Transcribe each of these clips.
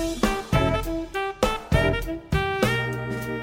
Thank you.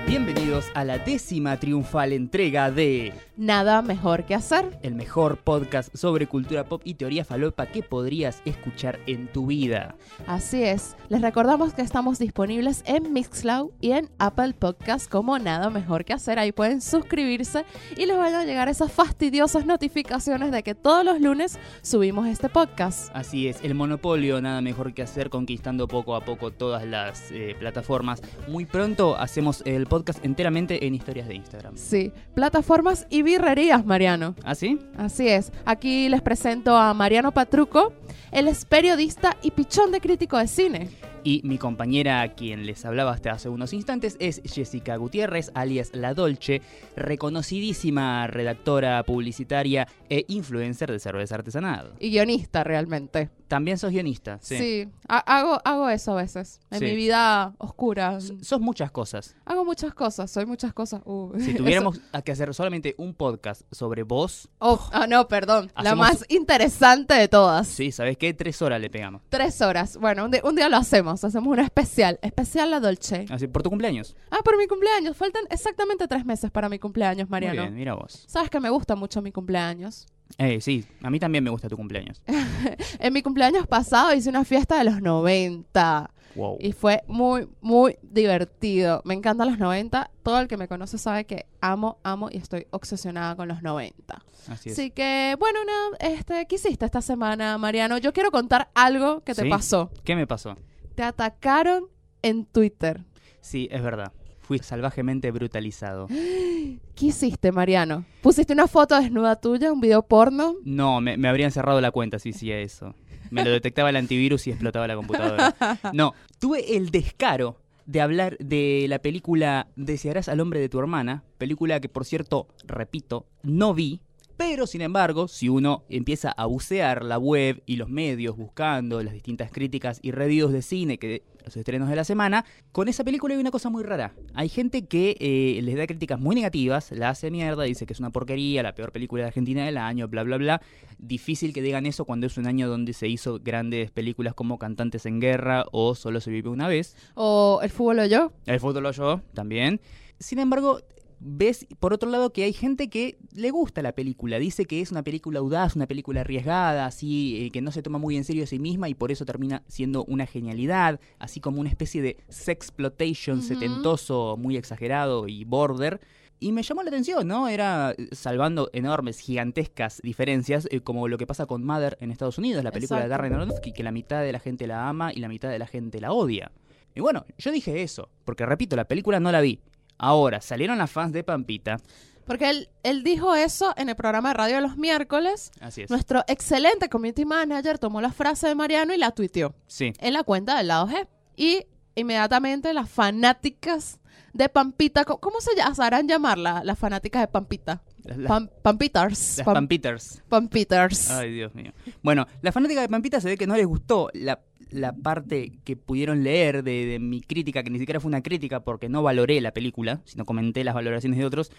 Bienvenidos a la décima triunfal entrega de Nada mejor que hacer. el mejor podcast sobre cultura pop y teoría falopa que podrías escuchar en tu vida. Así es. Les recordamos que estamos disponibles en Mixcloud y en Apple Podcast como Nada mejor que hacer. Ahí pueden suscribirse y les van a llegar esas fastidiosas notificaciones de que todos los lunes subimos este podcast. Así es, el monopolio, nada mejor que hacer, conquistando poco a poco todas las eh, plataformas. Muy pronto hacemos el podcast enteramente en historias de Instagram. Sí, plataformas y birrerías, Mariano. ¿Ah, sí? Así es. Aquí les presento a Mariano Patruco. Él es periodista y pichón de crítico de cine. Y mi compañera, a quien les hablaba hasta hace unos instantes, es Jessica Gutiérrez, alias La Dolce, reconocidísima redactora publicitaria e influencer de cerveza artesanal. Y guionista, realmente. También sos guionista, sí. Sí, ha- hago, hago eso a veces. En Sí. mi vida oscura. S- Sos muchas cosas. Hago muchas cosas, soy muchas cosas. Uh, Si tuviéramos a que hacer solamente un podcast sobre vos, Oh, ah, no, perdón. La más interesante de todas. sí, ¿sabés qué? Tres horas le pegamos. Tres horas. Bueno, un, un día lo hacemos. Hacemos una especial. Especial La Dolce. Así, por tu cumpleaños. Ah, por mi cumpleaños. Faltan exactamente tres meses para mi cumpleaños, Muy Mariano. bien, mira vos. Sabes que me gusta mucho mi cumpleaños. Eh, sí, a mí también me gusta tu cumpleaños. En mi cumpleaños pasado hice una fiesta de los 90. Wow. Y fue muy, muy divertido. Me encantan los 90. Todo el que me conoce sabe que amo, amo y estoy obsesionada con los 90. Así es. Así que, bueno, nada, este, ¿qué hiciste esta semana, Mariano? Yo quiero contar algo que te ¿Sí? pasó. ¿Qué me pasó? Te atacaron en Twitter. Sí, es verdad. Fui salvajemente brutalizado. ¿Qué hiciste, Mariano? ¿Pusiste una foto desnuda tuya, un video porno? No, me, me habrían cerrado la cuenta si hacía eso. Me lo detectaba el antivirus y explotaba la computadora. No, tuve el descaro de hablar de la película Desearás al hombre de tu hermana, película que por cierto, repito, no vi, pero sin embargo, si uno empieza a bucear la web y los medios buscando las distintas críticas y reviews de cine que los estrenos de la semana, con esa película hay una cosa muy rara. Hay gente que eh, les da críticas muy negativas, la hace mierda, dice que es una porquería, la peor película de Argentina del año, bla, bla, bla. Difícil que digan eso cuando es un año donde se hizo grandes películas como Cantantes en Guerra o Solo se vive una vez. ¿O el fútbol o yo? El fútbol lo yo también. Sin embargo, ves por otro lado que hay gente que le gusta la película. Dice que es una película audaz, una película arriesgada, así eh, que no se toma muy en serio a sí misma y por eso termina siendo una genialidad, así como una especie de sexploitation setentoso, muy exagerado y border. Y me llamó la atención, ¿no? Era eh, salvando enormes, gigantescas diferencias, eh, como lo que pasa con Mother en Estados Unidos, la película de. Darren Aronofsky, que la mitad de la gente la ama y la mitad de la gente la odia. Y bueno, yo dije eso, porque repito, la película no la vi. Ahora, salieron las fans de Pampita. Porque él, él dijo eso en el programa de radio de los miércoles. Así es. Nuestro excelente community manager tomó la frase de Mariano y la tuiteó Sí. en la cuenta del lado G. Y inmediatamente las fanáticas de Pampita, ¿cómo, se sabrán llamarla? Las fanáticas de Pampita. Las, las- Pam- Pampiters. las Pam- Pampiters. Pampiters. Ay, Dios mío. Bueno, la fanática de Pampita se ve que no les gustó la, la parte que pudieron leer de, de mi crítica, que ni siquiera fue una crítica porque no valoré la película, sino comenté las valoraciones de otros.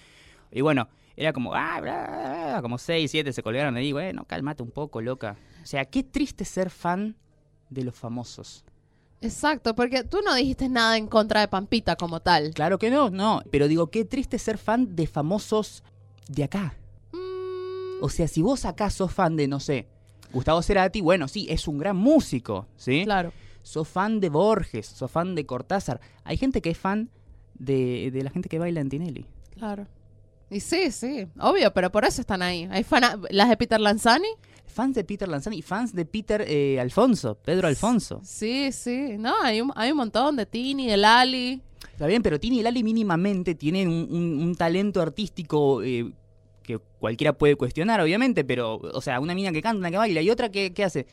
Y bueno, era como, ah, bla, bla, bla, como 6, 7 se colgaron ahí, bueno, cálmate un poco, loca. O sea, qué triste ser fan de los famosos. Exacto, porque tú no dijiste nada en contra de Pampita como tal. Claro que no, no. Pero digo, qué triste ser fan de famosos de acá. Mm, O sea, si vos acá sos fan de, no sé, Gustavo Cerati, bueno, sí, es un gran músico, ¿sí? claro. Sos fan de Borges, sos fan de Cortázar. Hay gente que es fan de, de la gente que baila en Tinelli. Claro. Y sí, sí, obvio, pero por eso están ahí. Hay fana- las de Peter Lanzani. Fans de Peter Lanzani, fans de Peter eh, Alfonso, Pedro Alfonso. Sí, sí. No, hay un, hay un montón de Tini, de Lali. Está bien, pero Tini y Lali mínimamente tienen un, un- un talento artístico eh, que cualquiera puede cuestionar, obviamente, pero, o sea, una mina que canta, una que baila y otra que, que hace.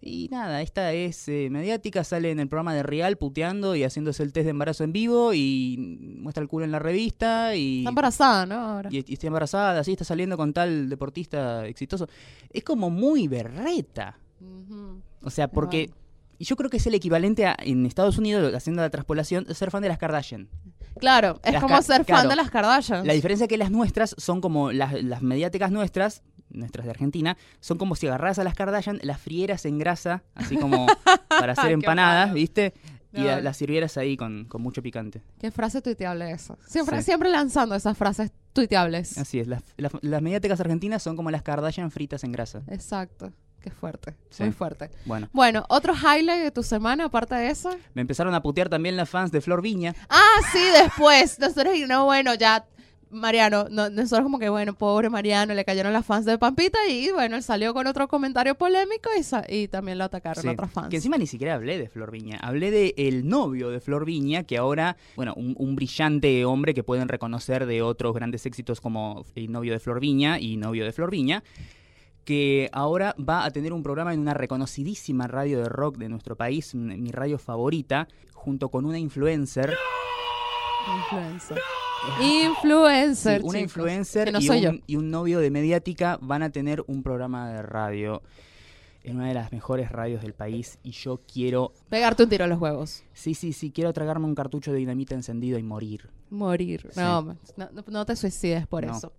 Y nada, esta es eh, mediática, sale en el programa de Real puteando y haciéndose el test de embarazo en vivo y muestra el culo en la revista y, Está embarazada, ¿no? Ahora. y, y está embarazada, así está saliendo con tal deportista exitoso. Es como muy berreta. Ujú. O sea, porque y yo creo que es el equivalente a, en Estados Unidos, haciendo la transpolación, ser fan de las Kardashian. Claro, es Las como ser fan claro. de las Kardashians. La diferencia es que las nuestras son como las, las mediáticas nuestras, nuestras de Argentina, son como si agarras a las Kardashian, las frieras en grasa, así como para hacer empanadas, malo. ¿viste? Y las sirvieras ahí con, con mucho picante. Qué frase tuiteable esa. Siempre, Sí. siempre lanzando esas frases tuiteables. Así es, las, las, las mediáticas argentinas son como las Kardashian fritas en grasa. Exacto. Qué fuerte. Sí. Muy fuerte. Bueno, Bueno, otro highlight de tu semana, aparte de eso. me empezaron a putear también las fans de Flor Viña. Ah, sí, después. Nosotros, no, bueno, ya. Mariano, no, nosotros como que, bueno, pobre Mariano, le cayeron las fans de Pampita y bueno, él salió con otro comentario polémico y, sa- y también lo atacaron Sí, otras fans. Que encima ni siquiera hablé de Flor Viña. Hablé de el novio de Flor Viña, que ahora, bueno, un, un brillante hombre que pueden reconocer de otros grandes éxitos como el novio de Flor Viña y novio de Flor Viña, que ahora va a tener un programa en una reconocidísima radio de rock de nuestro país, mi radio favorita, junto con una influencer. Influencer. Influencer. Sí, una chicos, influencer no y, un, y un novio de mediática van a tener un programa de radio en una de las mejores radios del país y yo quiero Pegarte un tiro a los huevos. Sí, sí, sí, quiero tragarme un cartucho de dinamita encendido y morir. Morir. Sí. No, no, no- no te suicides por No. eso.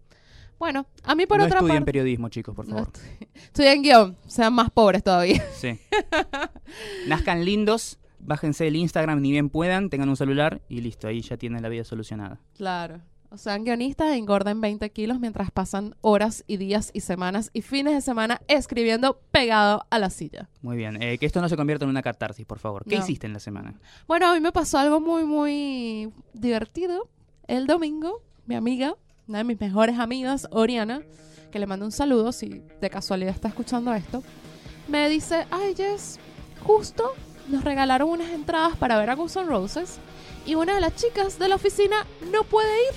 Bueno, a mí por no otra estudien parte. periodismo, chicos, por No favor. estu- Estudian guion, sean más pobres todavía. Sí. Nazcan lindos, bájense el Instagram ni bien puedan, tengan un celular y listo, ahí ya tienen la vida solucionada. Claro. O sean guionistas engorden 20 kilos mientras pasan horas y días y semanas y fines de semana escribiendo pegado a la silla. Muy bien, eh, que esto no se convierta en una catarsis, por favor. ¿Qué No. hiciste en la semana? Bueno, a mí me pasó algo muy, muy divertido. El domingo, mi amiga, una de mis mejores amigas, Oriana, que le mando un saludo si de casualidad está escuchando esto, me dice, ay Jess, justo nos regalaron unas entradas para ver a Guns N' Roses y una de las chicas de la oficina no puede ir.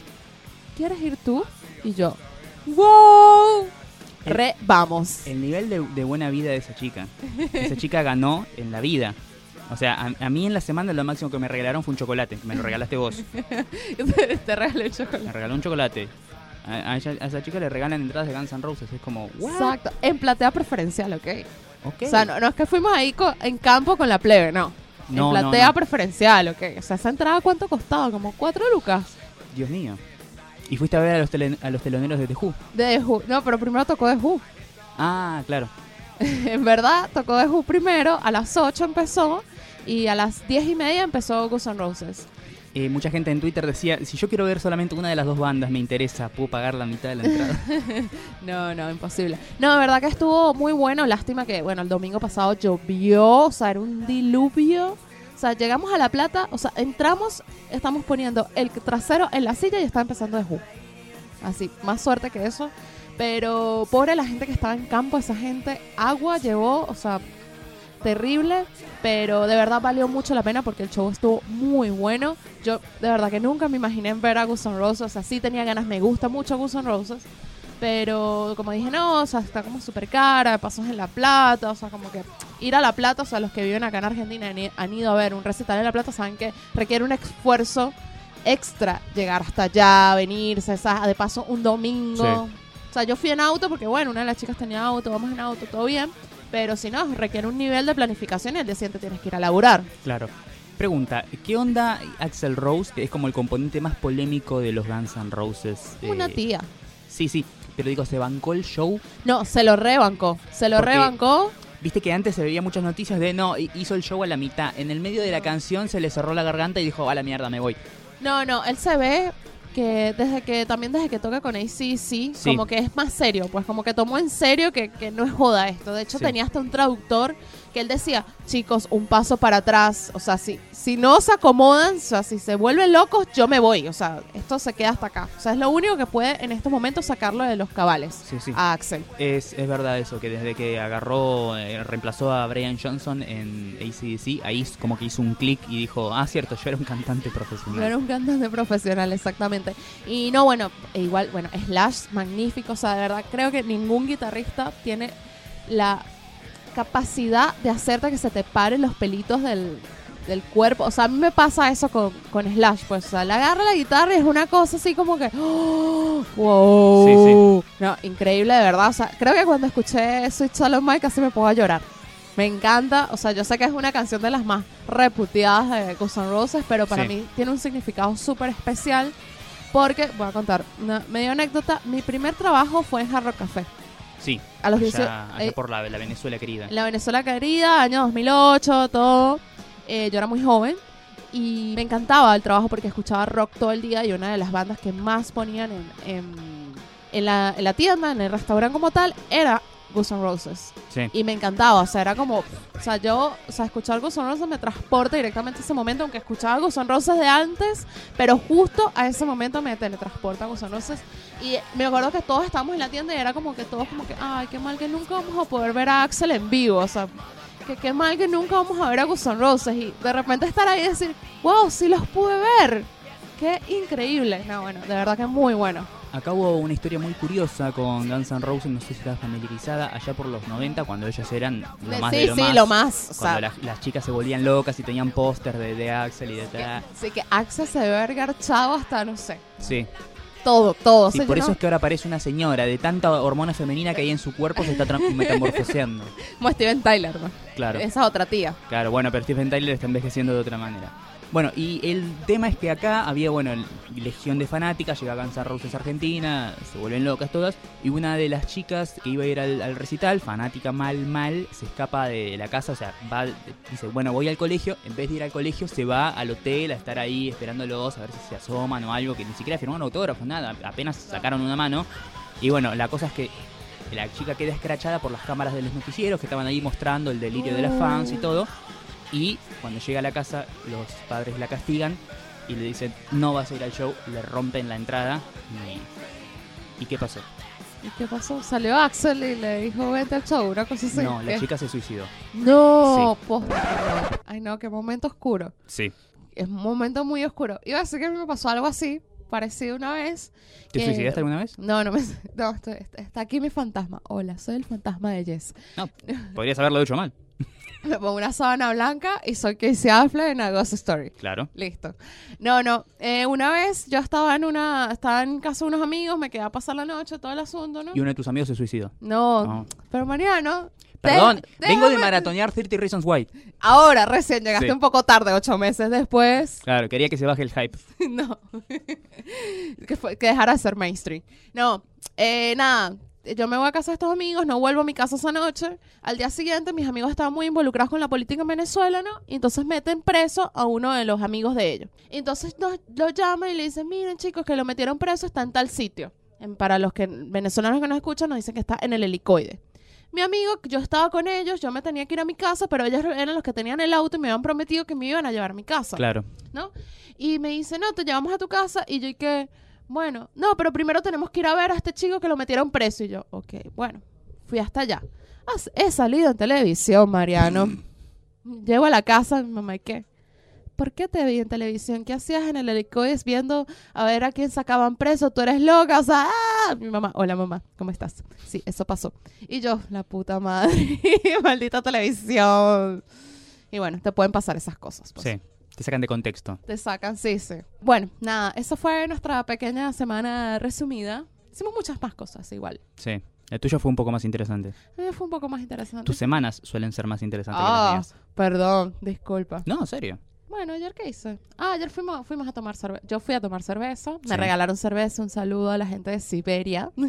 ¿Quieres ir tú? Y yo, wow, El- re, vamos. El nivel de, de buena vida de esa chica. Esa chica ganó en la vida. O sea, a, a mí en la semana lo máximo que me regalaron fue un chocolate. Me lo regalaste vos. Te regalé el chocolate. Me regaló un chocolate. A, a ella- a esa chica le regalan entradas de Guns N' Roses. Es como, ¿what? Exacto, en platea preferencial, ¿ok? Ok. O sea, no, no es que fuimos ahí co- en campo con la plebe, no. No, en platea no. preferencial, ¿ok? O sea, esa entrada, ¿cuánto costaba? Como cuatro lucas. Dios mío. Y fuiste a ver a los, tele- a los teloneros de The Who. De The Who. No, pero primero tocó The Who. Ah, claro. en verdad, tocó The Who primero. A las 8 empezó. Y a las 10 y media empezó Guns N' Roses. Eh, mucha gente en Twitter decía, si yo quiero ver solamente una de las dos bandas, me interesa, ¿puedo pagar la mitad de la entrada? No, no, imposible. No, de verdad que estuvo muy bueno. Lástima que, bueno, el domingo pasado llovió. O sea, era un diluvio. O sea, llegamos a La Plata. O sea, entramos, estamos poniendo el trasero en la silla y está empezando The Who. Así, más suerte que eso. Pero pobre la gente que estaba en campo, esa gente, agua llevó, o sea, terrible. Pero de verdad valió mucho la pena porque el show estuvo muy bueno. Yo de verdad que nunca me imaginé ver a Guns N' Roses. O sea, sí tenía ganas, me gusta mucho Guns N' Roses. Pero como dije, no, o sea, está como súper cara, pasos en La Plata, o sea, como que ir a La Plata, o sea, los que viven acá en Argentina han ido a ver un recital en La Plata, saben que requiere un esfuerzo extra llegar hasta allá, venirse, o sea, de paso un domingo. Sí. O sea, yo fui en auto porque, bueno, una de las chicas tenía auto, vamos en auto, todo bien. Pero si no, requiere un nivel de planificación y el día siguiente tienes que ir a laburar. claro. Pregunta, ¿qué onda Axel Rose, que es como el componente más polémico de los Guns N' Roses? Eh, Una tía. Sí, sí, pero digo, ¿se bancó el show? No, se lo rebancó. Se lo Porque- rebancó. Viste que antes se veía muchas noticias de, no, hi- hizo el show a la mitad. En el medio de la canción se le cerró la garganta y dijo, a la mierda, me voy. No, no, él se ve que desde que también desde que toca con ACC, Sí. como que es más serio, pues como que tomó en serio que, que no es joda esto. De hecho, Sí. tenía hasta un traductor él decía, chicos, un paso para atrás. O sea, si, si no se acomodan, o sea, si se vuelven locos, yo me voy. O sea, esto se queda hasta acá. O sea, es lo único que puede en estos momentos sacarlo de los cabales Sí, sí. a Axel. Es, es verdad eso, que desde que agarró, eh, reemplazó a Brian Johnson en ACDC, ahí como que hizo un clic y dijo, ah, cierto, yo era un cantante profesional. No era un cantante profesional, exactamente. Y no, bueno, e igual, bueno, Slash, magnífico. O sea, de verdad, creo que ningún guitarrista tiene la capacidad de hacerte que se te paren los pelitos del, del cuerpo. O sea, a mí me pasa eso con, con Slash. Pues, o sea, le agarra la guitarra y es una cosa así como que. ¡oh! ¡Wow! No, increíble, de verdad. O sea, creo que cuando escuché Sweet Shallow Mike casi me puedo llorar. Me encanta, o sea, yo sé que es una canción de las más repudiadas de Guns N' Roses, pero para Sí. mí tiene un significado súper especial porque, voy a contar una medio anécdota, mi primer trabajo fue en Hard Rock Café. Sí, A los allá, 18, allá eh, por la, la Venezuela querida. la Venezuela querida, año 2008, todo. Eh, yo era muy joven y me encantaba el trabajo porque escuchaba rock todo el día y una de las bandas que más ponían en, en, en la, en la tienda, en el restaurante como tal, era Guns N' Roses. Sí. Y me encantaba, o sea, era como, o sea, yo, o sea, escuchar Guns N' Roses me transporta directamente a ese momento, aunque escuchaba Guns N' Roses de antes, pero justo a ese momento me teletransporta a Guns N' Roses. Y me acuerdo que todos estábamos en la tienda y era como que todos como que, ay, qué mal que nunca vamos a poder ver a Axel en vivo, o sea, que qué mal que nunca vamos a ver a Guns N' Roses. Y de repente estar ahí y decir, wow, sí los pude ver. Qué increíble. No, bueno, de verdad que muy bueno. Acá hubo una historia muy curiosa con Guns N' Roses, no sé si estás familiarizada, allá por los 90, cuando ellos eran lo más sí, de lo sí, más. lo más. O Cuando sea, las, las chicas se volvían locas y tenían póster de, de Axel y de tal. sí, que Axel se debe haber garchado hasta, no sé, Sí. todo, todo. Y se por eso es que ahora parece una señora, de tanta hormona femenina que hay en su cuerpo se está metamorfoseando. Como Steven Tyler, ¿no? Claro, Esa otra tía. claro, bueno, pero Stephen Tyler está envejeciendo de otra manera. Bueno, y el tema es que acá había, bueno, legión de fanáticas, llega Guns N' Roses Argentina, se vuelven locas todas, y una de las chicas que iba a ir al, al recital, fanática mal, mal, se escapa de la casa, o sea, va, dice, bueno, voy al colegio, en vez de ir al colegio, se va al hotel a estar ahí esperándolos, a ver si se asoman o algo, que ni siquiera firmaron autógrafos, nada, apenas sacaron una mano, y bueno, la cosa es que la chica queda escrachada por las cámaras de los noticieros que estaban ahí mostrando el delirio de las fans y todo. Y cuando llega a la casa, los padres la castigan y le dicen, no vas a ir al show, le rompen la entrada. ¿Y, ¿y qué pasó? ¿Y qué pasó? Salió Axel y le dijo, vente al show, una cosa así. no, la chica se suicidó. No, posta. Ay, no, qué momento oscuro. Sí. Es un momento muy oscuro. Iba a decir que a mí me pasó algo así, parecido una vez. ¿Te que- suicidaste alguna vez? No, no me. No, estoy- está aquí mi fantasma. Hola, soy el fantasma de Jess. No, podrías haberlo hecho mal. Me pongo una sábana blanca y soy Casey Affleck en A Ghost Story. Claro. Listo. No, no. eh, una vez yo estaba en una, estaba en casa de unos amigos, me quedé a pasar la noche, todo el asunto, ¿no? Y uno de tus amigos se suicidó. No, No. pero Mariano. Perdón, vengo de maratonear 30 Reasons Why. Ahora, recién llegaste Sí. un poco tarde, ocho meses después. Claro, quería que se baje el hype. no. que, fue- que dejara de ser mainstream. No, eh, nada. Yo me voy a casa de estos amigos, no vuelvo a mi casa esa noche. Al día siguiente, mis amigos estaban muy involucrados con la política en Venezuela, ¿no? Y entonces meten preso a uno de los amigos de ellos. Entonces nos, lo llaman y le dicen, miren chicos, que lo metieron preso, está en tal sitio. En- para los que venezolanos que nos escuchan, nos dicen que está en el helicoide. Mi amigo, yo estaba con ellos, yo me tenía que ir a mi casa, pero ellos eran los que tenían el auto y me habían prometido que me iban a llevar a mi casa. Claro. ¿no? Y me dice, no, te llevamos a tu casa. Y yo, y que, bueno, no, pero primero tenemos que ir a ver a este chico que lo metieron preso. Y yo, ok, bueno, fui hasta allá. Has- He salido en televisión, Mariano. Llego a la casa, mi mamá, ¿y qué? ¿Por qué te vi en televisión? ¿Qué hacías en el helicoide viendo a ver a quién sacaban preso? Tú eres loca, o sea, ¡ah! Mi mamá, hola mamá, ¿cómo estás? Sí, eso pasó. Y yo, la puta madre, maldita televisión. Y bueno, te pueden pasar esas cosas. pues. Sí. Te sacan de contexto. Te sacan, sí, sí. Bueno, nada, esa fue nuestra pequeña semana resumida. Hicimos muchas más cosas igual. Sí. El tuyo fue un poco más interesante. Mí fue un poco más interesante. Tus semanas suelen ser más interesantes que Ah, las mías. perdón, disculpa. No, en serio. Bueno, ¿ayer qué hice? Ah, ayer fuimos, fuimos a tomar cerveza. Yo fui a tomar cerveza. Me regalaron cerveza. Un saludo a la gente de Siberia.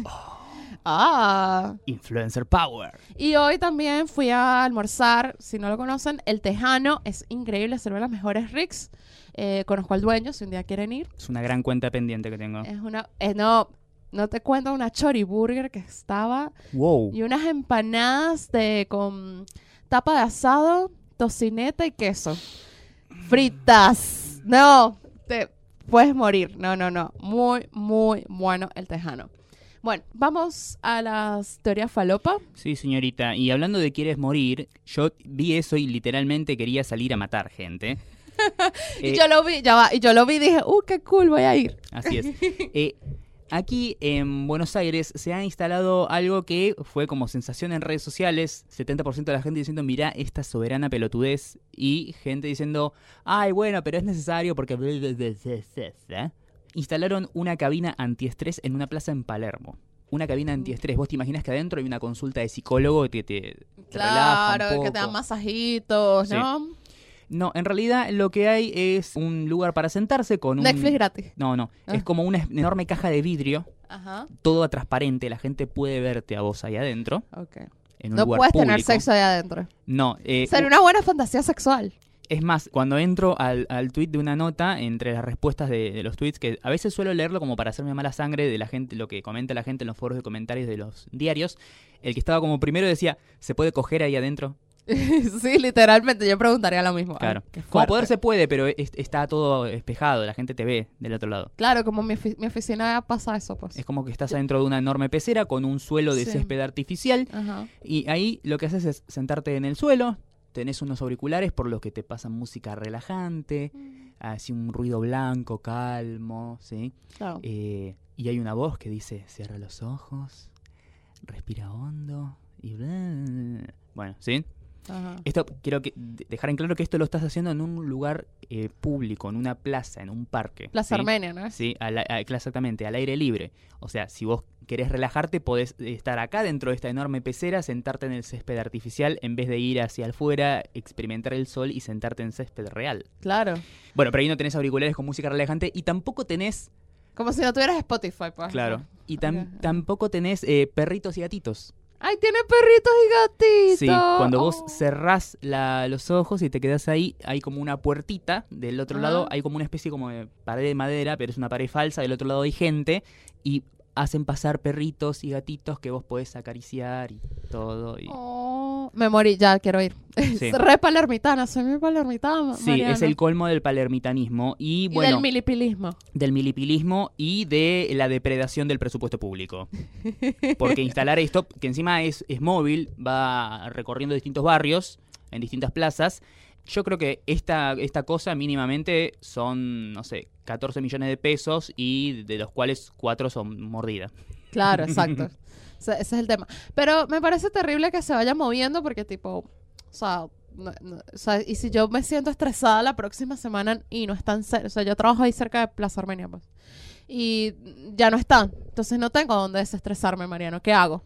ah. Influencer Power. Y hoy también fui a almorzar. Si no lo conocen, El Tejano es increíble. Sirve las mejores Ricks. Eh, conozco al dueño si un día quieren ir. Es una gran cuenta pendiente que tengo. Es una... eh, no, no te cuento una choriburger que estaba Wow. y unas empanadas de con tapa de asado, tocineta y queso. Fritas. No, te puedes morir. No, no, no. Muy, muy bueno el tejano. Bueno, vamos a las teorías falopa. Sí, señorita. Y hablando de quieres morir, yo vi eso y literalmente quería salir a matar gente. y Eh, yo lo vi, ya va, y yo lo vi y dije, uh, qué cool, voy a ir. Así es. Eh, aquí en Buenos Aires se ha instalado algo que fue como sensación en redes sociales. 70% de la gente diciendo, mirá esta soberana pelotudez. Y gente diciendo, ay, bueno, pero es necesario porque... Instalaron una cabina antiestrés en una plaza en Palermo. Una cabina antiestrés. Vos te imaginas que adentro hay una consulta de psicólogo que te, relaja un Claro, que te dan poco. masajitos, Sí. ¿no? No, en realidad lo que hay es un lugar para sentarse con un... Netflix gratis. No, no. Ah. Es como una enorme caja de vidrio Ajá. todo transparente, la gente puede verte a vos ahí adentro, Ok. en un No lugar puedes tener sexo ahí adentro. No, eh, Sería una buena fantasía sexual. Es más, cuando entro al, al tweet de una nota, entre las respuestas de, de los tweets, que a veces suelo leerlo como para hacerme mala sangre de la gente, lo que comenta la gente en los foros de comentarios de los diarios, el que estaba como primero decía, ¿se puede coger ahí adentro? sí, literalmente, yo preguntaría lo mismo. Claro. Como poder se puede, pero es- está todo espejado, la gente te ve del otro lado. Claro, como mi, mi oficina pasa eso, pues. Es como que estás adentro de una enorme pecera con un suelo de Sí. césped artificial Ajá. y ahí lo que haces es sentarte en el suelo, tenés unos auriculares por los que te pasan música relajante, así un ruido blanco, calmo, ¿sí? Claro. Eh, y hay una voz que dice, cierra los ojos, respira hondo y... bla". Bueno, ¿sí? Ajá. Esto quiero que, de- dejar en claro que esto lo estás haciendo en un lugar eh, público, en una plaza, en un parque. Plaza ¿sí? Armenia, ¿no? Sí, a- exactamente, al aire libre. O sea, si vos querés relajarte, podés estar acá dentro de esta enorme pecera, sentarte en el césped artificial en vez de ir hacia afuera, experimentar el sol y sentarte en césped real. Claro. Bueno, pero ahí no tenés auriculares con música relajante y tampoco tenés, Como si no tuvieras Spotify, pues. claro, y tam- tampoco tenés eh, perritos y gatitos. Ay, tiene perritos y gatitos. Sí, cuando vos Oh. cerrás la- los ojos y te quedás ahí, hay como una puertita. Del otro Ah. lado hay como una especie como de pared de madera, pero es una pared falsa. Del otro lado hay gente y hacen pasar perritos y gatitos que vos podés acariciar y todo. y- Oh, me morí, ya quiero ir. Sí. Re palermitana, soy muy palermitana. Sí, es el colmo del palermitanismo y, Y bueno, del milipilismo. del milipilismo y de la depredación del presupuesto público. Porque instalar esto, que encima es, es móvil, va recorriendo distintos barrios, en distintas plazas, yo creo que esta, esta cosa mínimamente son, no sé, 14 millones de pesos y de los cuales 4 son mordidas. Claro, exacto. Ese es el tema. Pero me parece terrible que se vaya moviendo porque, tipo, o sea, no- no- o sea, y si yo me siento estresada la próxima semana y no están o sea, yo trabajo ahí cerca de Plaza Armenia, pues, y ya no están. Entonces no tengo dónde desestresarme, Mariano. ¿Qué hago?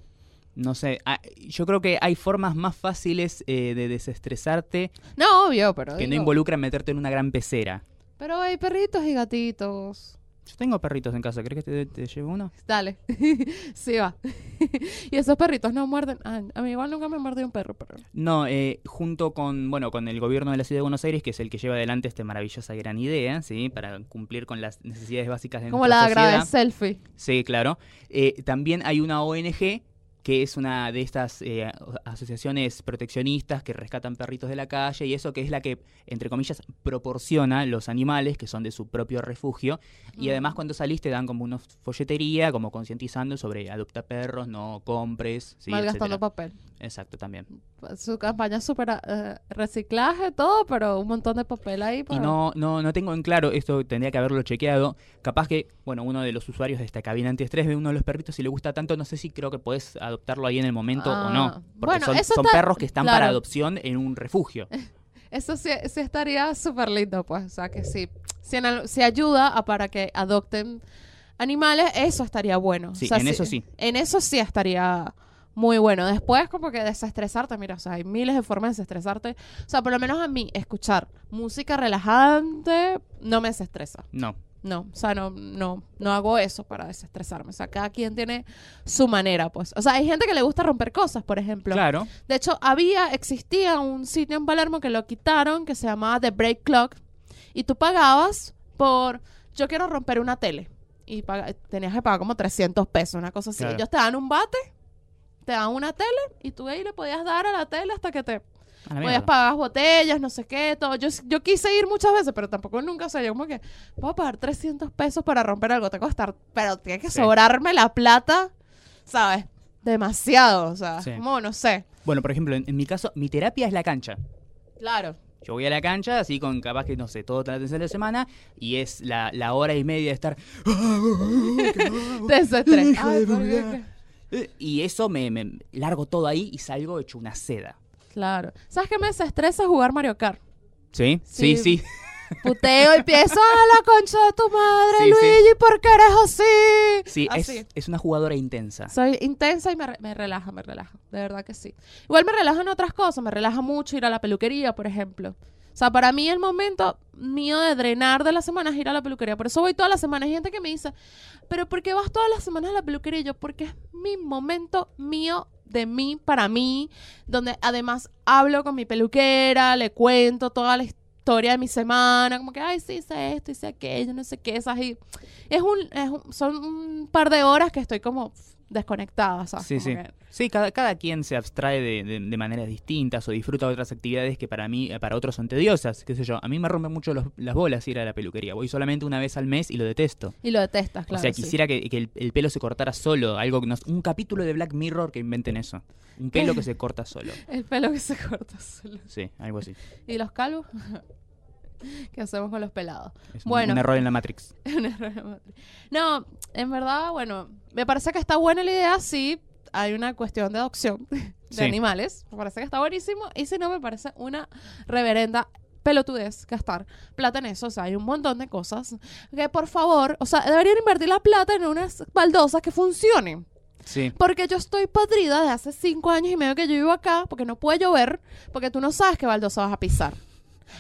No sé, ah, yo creo que hay formas más fáciles eh, de desestresarte No, obvio, pero. que no involucran meterte en una gran pecera. Pero hay perritos y gatitos. Yo tengo perritos en casa, ¿crees que te, te llevo uno? Dale. sí, va. y esos perritos no muerden. Ah, a mí igual nunca me mordió un perro, pero. No, eh, junto con, bueno, con el gobierno de la ciudad de Buenos Aires, que es el que lleva adelante esta maravillosa gran idea, ¿sí? Para cumplir con las necesidades básicas de Como nuestra la grave sociedad. selfie. Sí, claro. Eh, también hay una ONG que es una de estas eh, asociaciones proteccionistas que rescatan perritos de la calle y eso que es la que, entre comillas, proporciona los animales que son de su propio refugio. Y Mm. además cuando salís te dan como una folletería, como concientizando sobre adopta perros, no compres. ¿sí? malgastando papel. Exacto, también. Su campaña es súper eh, reciclaje, todo, pero un montón de papel ahí. Y no, no, no tengo en claro, esto tendría que haberlo chequeado. Capaz que, bueno, uno de los usuarios de esta cabina antiestrés ve uno de los perritos y le gusta tanto, no sé si creo que podés adoptarlo ahí en el momento o Ah, no. Porque bueno, son, eso son está- perros que están para adopción en un refugio. Eso sí, sí estaría súper lindo, pues. O sea, que sí. Si, en si ayuda a para que adopten animales, eso estaría bueno. Sí, O sea, en eso sí. En eso sí estaría muy bueno. Después, como que desestresarte, mira, o sea, hay miles de formas de desestresarte. O sea, por lo menos a mí, escuchar música relajante no me desestresa. No. No, o sea, no, no, no hago eso para desestresarme. O sea, cada quien tiene su manera, pues. O sea, hay gente que le gusta romper cosas, por ejemplo. Claro. De hecho, había, existía un sitio en Palermo que lo quitaron, que se llamaba The Break Clock, y tú pagabas por, yo quiero romper una tele, y tenías que pagar como 300 pesos, una cosa así. Claro. Ellos te dan un bate, te dan una tele, y tú ahí le podías dar a la tele hasta que te podías mierda. pagar botellas, no sé qué, todo. Yo, yo quise ir muchas veces, pero tampoco nunca, o sea, yo como que, voy a pagar 300 pesos para romper algo, te costar, pero tiene que Sí. sobrarme la plata, ¿sabes? Demasiado, o sea, Sí. como, no sé. Bueno, por ejemplo, en, en mi caso, mi terapia es la cancha. Claro. Yo voy a la cancha, así con capaz que, no sé, todo la atención de la semana, y es la, la hora y media de estar... Desestrés. Ay, ¿por qué? Eh, Y eso me, me largo todo ahí y salgo hecho una seda. Claro. ¿Sabes qué me desestresa jugar Mario Kart? ¿Sí? Sí. Sí. Puteo y empiezo a la concha de tu madre, Sí. Luigi, ¿por qué eres así? Sí, Así. es, es una jugadora intensa. Soy intensa y me, re- me relaja, me relaja. De verdad que sí. Igual me relaja en otras cosas. Me relaja mucho ir a la peluquería, por ejemplo. O sea, para mí el momento mío de drenar de la semana es ir a la peluquería. Por eso voy todas las semanas. Hay gente que me dice, pero ¿por qué vas todas las semanas a la peluquería? Y yo, porque es mi momento mío, de mí, para mí, donde además hablo con mi peluquera, le cuento toda la his- historia de mi semana, como que, ay, sí, hice esto, hice aquello, no sé qué, esas y es un, es un- son un par de horas que estoy como desconectada, ¿sabes? Sí, sí. que- Sí, cada, cada quien se abstrae de, de- de maneras distintas o disfruta de otras actividades que para mí, eh, para otros son tediosas, qué sé yo. A mí me rompen mucho los- las bolas ir a la peluquería. Voy solamente una vez al mes y lo detesto. y lo detestas, claro. o sea, sí. quisiera que, que el, el pelo se cortara solo, algo que un capítulo de Black Mirror que inventen eso. Un pelo que se corta solo. El pelo que se corta solo. Sí, algo así. ¿Y los calvos? ¿Qué hacemos con los pelados? Es Bueno. un error en la Matrix. Un error de matriz. no, en verdad, bueno, me parece que está buena la idea, sí. Hay una cuestión de adopción de Sí. animales. Me parece que está buenísimo. Y si no, me parece una reverenda pelotudez gastar plata en eso. O sea, hay un montón de cosas que, por favor, o sea, deberían invertir la plata en unas baldosas que funcionen. Sí. Porque yo estoy podrida de hace cinco años y medio que yo vivo acá, porque no puede llover, porque tú no sabes qué baldosa vas a pisar.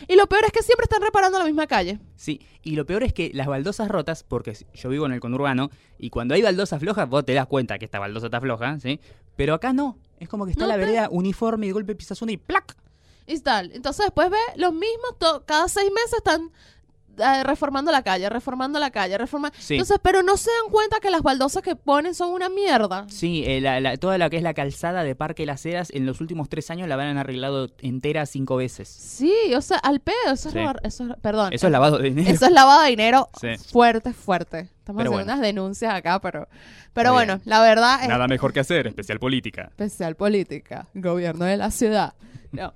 Y lo peor es que siempre están reparando la misma calle. Sí, y lo peor es que las baldosas rotas, porque yo vivo en el conurbano, y cuando hay baldosas flojas, vos te das cuenta que esta baldosa está floja, ¿sí? Pero acá no. Es como que está No la te- vereda uniforme y de golpe pisas una y ¡plac! Y tal. Entonces después ve los mismos, cada seis meses están reformando la calle, reformando la calle, reformando. Sí. Entonces, pero no se dan cuenta que las baldosas que ponen son una mierda. Sí, eh, la- la- toda la que es la calzada de Parque Las Heras, en los últimos tres años la han arreglado entera cinco veces. Sí, o sea, al pedo, eso es Sí. robar- eso es- perdón. Eso es lavado de dinero. Eso es lavado de dinero Sí. fuerte, fuerte. Estamos Pero haciendo bueno. unas denuncias acá, pero, pero bueno, la verdad es Nada mejor que hacer, especial política. especial política, gobierno de la ciudad. No.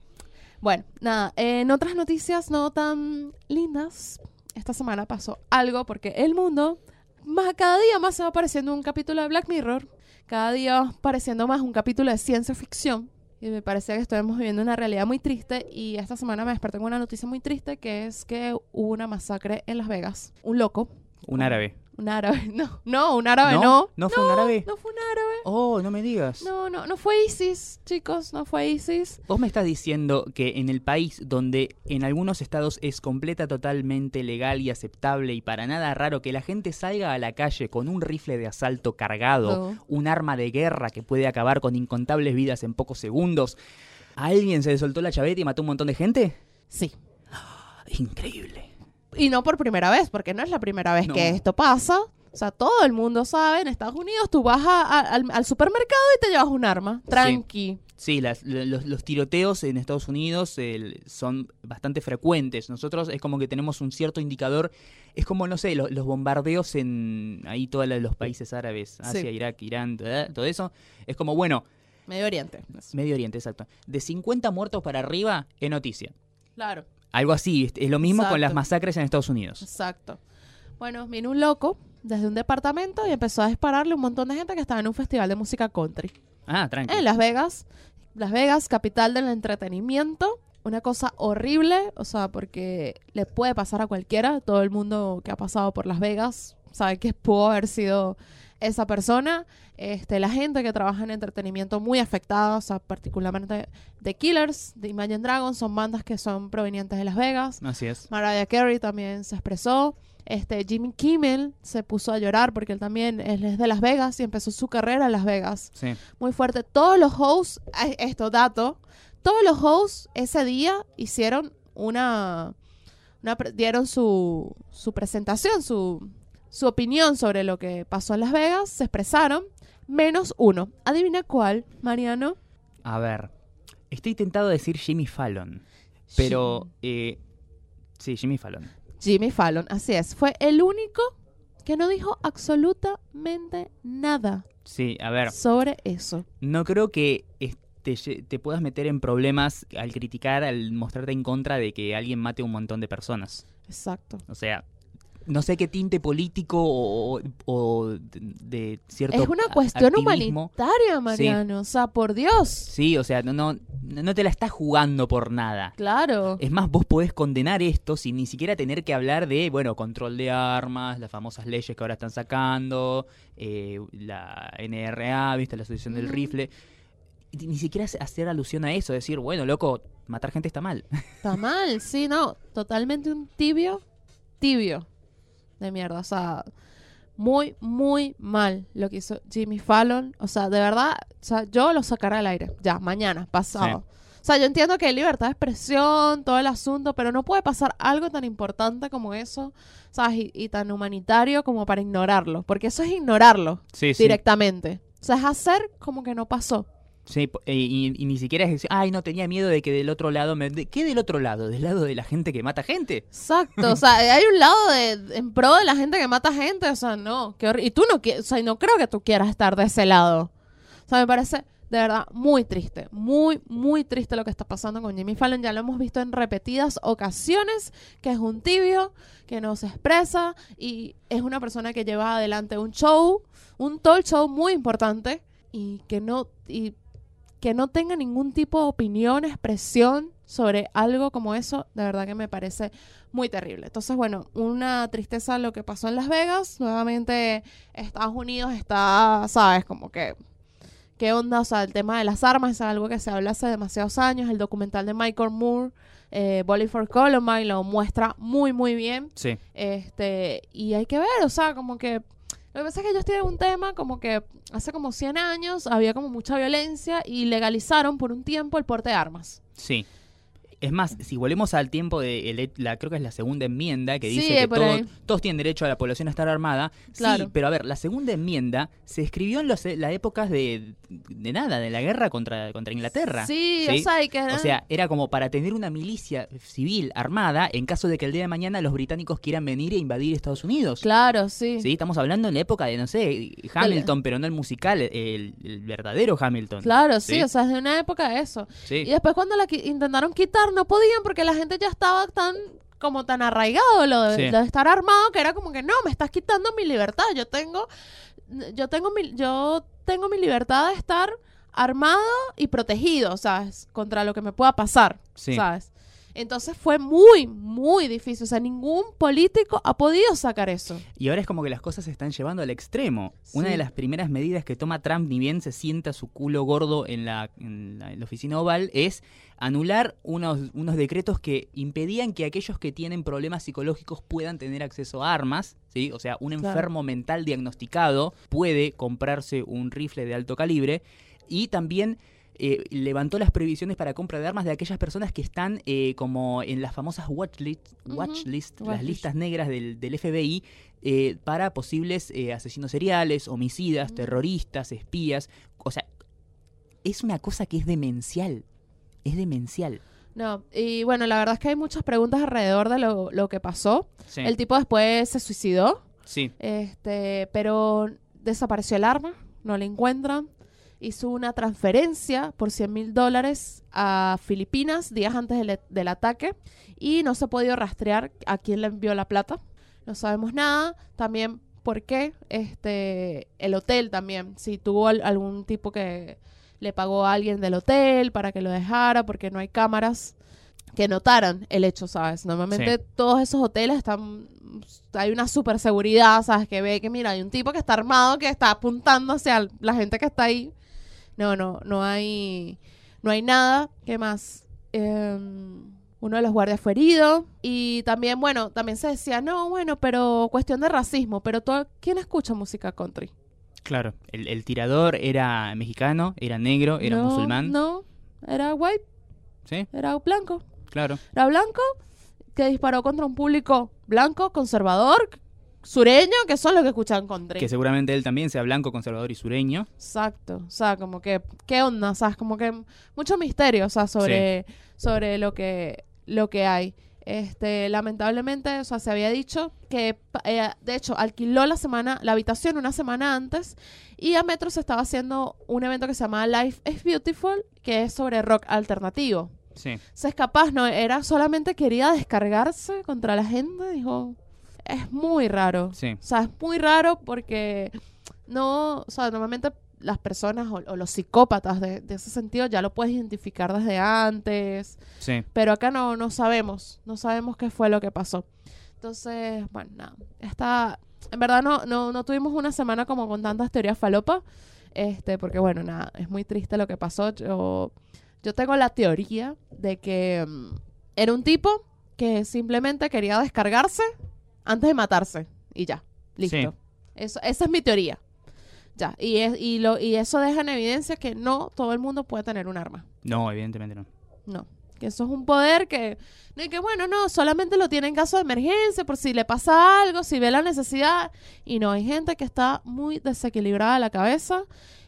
Bueno, nada, en otras noticias no tan lindas, esta semana pasó algo porque el mundo más, cada día más se va pareciendo un capítulo de Black Mirror, cada día pareciendo más un capítulo de ciencia ficción. Y me parece que estamos viviendo una realidad muy triste y esta semana me desperté con una noticia muy triste que es que hubo una masacre en Las Vegas. Un loco, Un árabe. Un árabe, no, no, un árabe ¿No? no. ¿No fue un árabe? No fue un árabe. Oh, no me digas. No, no, no fue ISIS, chicos, no fue ISIS. Vos me estás diciendo que en el país donde en algunos estados es completa, totalmente legal y aceptable y para nada raro que la gente salga a la calle con un rifle de asalto cargado, No. un arma de guerra que puede acabar con incontables vidas en pocos segundos, ¿a alguien se le soltó la chaveta y mató un montón de gente? Sí. Increíble. Y no por primera vez, porque no es la primera vez No. que esto pasa. O sea, todo el mundo sabe, en Estados Unidos tú vas a- a- al, al supermercado y te llevas un arma. Tranqui. Sí, las- los, los tiroteos en Estados Unidos son bastante frecuentes. Nosotros es como que tenemos un cierto indicador. Es como, no sé, lo- los bombardeos en ahí todos los países árabes, Asia, Sí. Irak, Irán, todo todo eso. Es como, bueno, Medio Oriente. Medio Oriente, exacto. De 50 muertos para arriba es noticia. Claro, Algo así, es- lo mismo con las masacres en Estados Unidos. exacto. Bueno, vino un loco desde un departamento y empezó a dispararle a un montón de gente que estaba en un festival de música country. Ah, tranquilo. En Las Vegas. Las Vegas, capital del entretenimiento. Una cosa horrible, o sea, porque le puede pasar a cualquiera. Todo el mundo que ha pasado por Las Vegas sabe que pudo haber sido esa persona. Este, la gente que trabaja en entretenimiento muy afectada, o sea, particularmente The Killers, de Imagine Dragons, son bandas que son provenientes de Las Vegas. Así es. Mariah Carey también se expresó. Este, Jimmy Kimmel se puso a llorar porque él también él es de Las Vegas y empezó su carrera en Las Vegas Sí. muy fuerte. Todos los hosts, esto dato, todos los hosts ese día hicieron una, una dieron su, su presentación, su, su opinión sobre lo que pasó en Las Vegas, se expresaron, menos uno. Adivina cuál, Mariano. A ver, estoy tentado a decir Jimmy Fallon, pero... eh, sí, Jimmy Fallon. Jimmy Fallon, así es. Fue el único que no dijo absolutamente nada Sí, a ver, sobre eso. no creo que este, te puedas meter en problemas al criticar, al mostrarte en contra de que alguien mate a un montón de personas. Exacto. O sea, no sé qué tinte político o, o de, cierto Es una cuestión activismo. humanitaria, Mariano. O sea, por Dios. Sí, o sea, no, no, no te la estás jugando por nada. Claro. Es más, vos podés condenar esto sin ni siquiera tener que hablar de, bueno, control de armas, las famosas leyes que ahora están sacando, eh, la NRA, ¿viste? La Asociación del. Rifle. Ni siquiera hacer alusión a eso, decir, bueno, loco, matar gente está mal. Está mal, sí, no. Totalmente un tibio, tibio de mierda. O sea, muy, muy mal lo que hizo Jimmy Fallon. O sea, de verdad, o sea, yo lo sacaré al aire. Ya, mañana, pasado. O sea, yo entiendo que hay libertad de expresión, todo el asunto, pero no puede pasar algo tan importante como eso, ¿sabes? Y, y tan humanitario como para ignorarlo, porque eso es ignorarlo Sí, sí. directamente. O sea, es hacer como que no pasó. Sí, eh, y, y ni siquiera es decir, ay, no tenía miedo de que del otro lado me... ¿Qué del otro lado? ¿Del lado de la gente que mata gente? Exacto, o sea, hay un lado de en pro de la gente que mata gente, o sea, no, qué y tú no quieres, o sea, no creo que tú quieras estar de ese lado. O sea, me parece de verdad muy triste, muy muy triste lo que está pasando con Jimmy Fallon, ya lo hemos visto en repetidas ocasiones, que es un tibio, que no se expresa y es una persona que lleva adelante un show, un talk show muy importante y que no y que no tenga ningún tipo de opinión, expresión sobre algo como eso, de verdad que me parece muy terrible. Entonces, bueno, una tristeza lo que pasó en Las Vegas. Nuevamente, Estados Unidos está, sabes, como que, ¿qué onda? O sea, el tema de las armas es algo que se habla hace demasiados años. El documental de Michael Moore, eh, for Columbine, lo muestra muy, muy bien. Sí. Este, y hay que ver, o sea, como que lo que pasa es que ellos tienen un tema como que hace como 100 años había como mucha violencia y legalizaron por un tiempo el porte de armas. Sí. Es más, si volvemos al tiempo de el- la creo que es la segunda enmienda que Sí, dice que por todo- todos tienen derecho a la población a estar armada. Claro. Sí, pero a ver, la segunda enmienda se escribió en los, las épocas de, de nada, de la guerra contra, contra Inglaterra. Sí, ¿sí? o sea, que O sea, era como para tener una milicia civil armada en caso de que el día de mañana los británicos quieran venir e invadir Estados Unidos. claro, sí. Sí, estamos hablando en la época de, no sé, Hamilton, pero no el musical, el, el verdadero Hamilton. Claro, sí, Sí. o sea, es de una época de eso. Sí. Y después cuando la qui- intentaron quitar no podían porque la gente ya estaba tan como tan arraigado lo de, Sí. lo de estar armado que era como que no, me estás quitando mi libertad. Yo tengo yo tengo mi yo tengo mi libertad de estar armado y protegido, ¿sabes? Contra lo que me pueda pasar, Sí. ¿sabes? Entonces fue muy, muy difícil. O sea, ningún político ha podido sacar eso. Y ahora es como que las cosas se están llevando al extremo. Una de las primeras medidas que toma Trump, ni bien se sienta su culo gordo en la, en la, en la oficina oval, es anular unos, unos decretos que impedían que aquellos que tienen problemas psicológicos puedan tener acceso a armas. ¿sí? O sea, un Claro. enfermo mental diagnosticado puede comprarse un rifle de alto calibre. Y también eh, levantó las prohibiciones para compra de armas de aquellas personas que están eh, como en las famosas watchlist, Ujú. watchlist, las Watchlist. listas negras del, del FBI eh, para posibles eh, asesinos seriales, homicidas, terroristas, espías. O sea, es una cosa que es demencial. Es demencial. No, y bueno, la verdad es que hay muchas preguntas alrededor de lo, lo que pasó. Sí. El tipo después se suicidó, sí. este, pero desapareció el arma, no la encuentran. Hizo una transferencia por 100 mil dólares a Filipinas días antes del, del ataque y no se ha podido rastrear a quién le envió la plata. No sabemos nada. También por qué este, el hotel también, si tuvo al- algún tipo que le pagó a alguien del hotel para que lo dejara, porque no hay cámaras que notaran el hecho, ¿sabes? Normalmente Sí. todos esos hoteles están hay una super seguridad, ¿sabes? Que ve que mira, hay un tipo que está armado que está apuntando hacia la gente que está ahí. No, no, no hay no hay nada. ¿Qué más? Em, uno de los guardias fue herido y también, bueno, también se decía, no, bueno, pero cuestión de racismo, pero todo, ¿quién escucha música country? Claro. El, el tirador era mexicano, era negro, era No, musulmán. No, era white, Sí, era blanco. claro. Era blanco que disparó contra un público blanco, conservador, sureño, que son los que escuchan country. Que seguramente él también sea blanco, conservador y sureño. Exacto. O sea, como que, ¿qué onda? O sea, como que mucho misterio, o sea, sobre, sobre lo que, lo que hay. Este, lamentablemente, o sea, se había dicho que, eh, de hecho, alquiló la semana, la habitación una semana antes y a Metro se estaba haciendo un evento que se llamaba Life is Beautiful, que es sobre rock alternativo. Sí. Se es capaz, no, era solamente quería descargarse contra la gente, dijo, es muy raro. Sí. O sea, es muy raro porque no, o sea, normalmente las personas o, o los psicópatas de, de ese sentido ya lo puedes identificar desde antes, Sí. pero acá no, no sabemos, no sabemos qué fue lo que pasó. Entonces, bueno, nada, está, en verdad no, no, no tuvimos una semana como con tantas teorías falopa, este, porque bueno, nada, es muy triste lo que pasó. Yo, yo tengo la teoría de que mm, era un tipo que simplemente quería descargarse antes de matarse y ya, listo. Sí. Eso, esa es mi teoría. Ya, y, es, y, lo, y eso deja en evidencia que no todo el mundo puede tener un arma. No, evidentemente no. No. Que eso es un poder que, no, y que bueno, no, solamente lo tiene en caso de emergencia, por si le pasa algo, si ve la necesidad. Y no, hay gente que está muy desequilibrada de la cabeza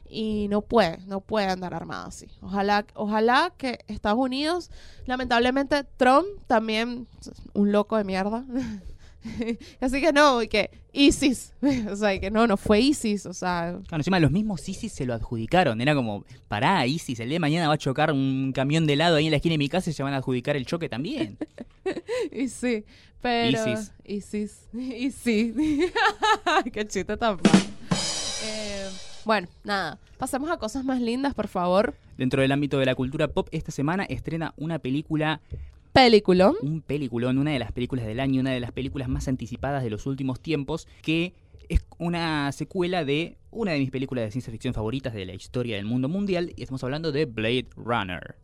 y no puede, no puede andar armada así. Ojalá, ojalá que Estados Unidos, lamentablemente Trump también, un loco de mierda. así que no, y que ISIS, o sea, y que no, no fue ISIS, o sea, Claro, encima los mismos ISIS se lo adjudicaron. Era como, pará, ISIS, el día de mañana va a chocar un camión de helado ahí en la esquina de mi casa y se van a adjudicar el choque también. y sí, pero ISIS. ISIS, y sí, qué chiste tan. Eh, bueno, nada, pasemos a cosas más lindas, por favor. Dentro del ámbito de la cultura pop, esta semana estrena una película, Película. un peliculón, una de las películas del año, una de las películas más anticipadas de los últimos tiempos, que es una secuela de una de mis películas de ciencia ficción favoritas de la historia del mundo mundial, y estamos hablando de Blade Runner.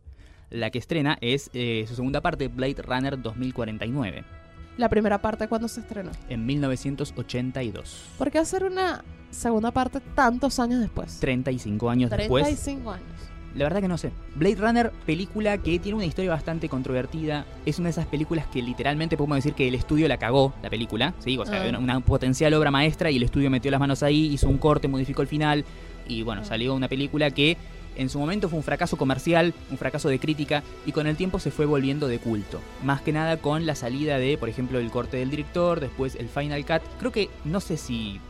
La que estrena es eh, su segunda parte, Blade Runner 2049, La primera parte cuando se estrenó. en 1982. ¿Por qué hacer una segunda parte tantos años después? 35 años después. 35 años. La verdad que no sé. Blade Runner, película que tiene una historia bastante controvertida. Es una de esas películas que literalmente podemos decir que el estudio la cagó, la película. ¿sí? O sea, Ah. una, una potencial obra maestra y el estudio metió las manos ahí, hizo un corte, modificó el final. Y bueno, Ah. salió una película que en su momento fue un fracaso comercial, un fracaso de crítica y con el tiempo se fue volviendo de culto. Más que nada con la salida de, por ejemplo, el corte del director, después el Final Cut. Creo que, no sé si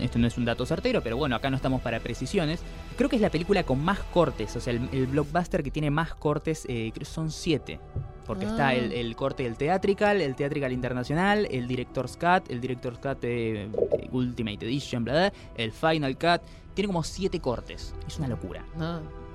esto no es un dato certero, pero bueno, acá no estamos para precisiones. Creo que es la película con más cortes, o sea, el, el blockbuster que tiene más cortes, eh, creo que son siete. Porque está Ah. el, el corte del theatrical, el theatrical internacional, el director's cut, el director's cut eh, Ultimate Edition, bla, bla, el final cut. Tiene como siete cortes. Es una locura.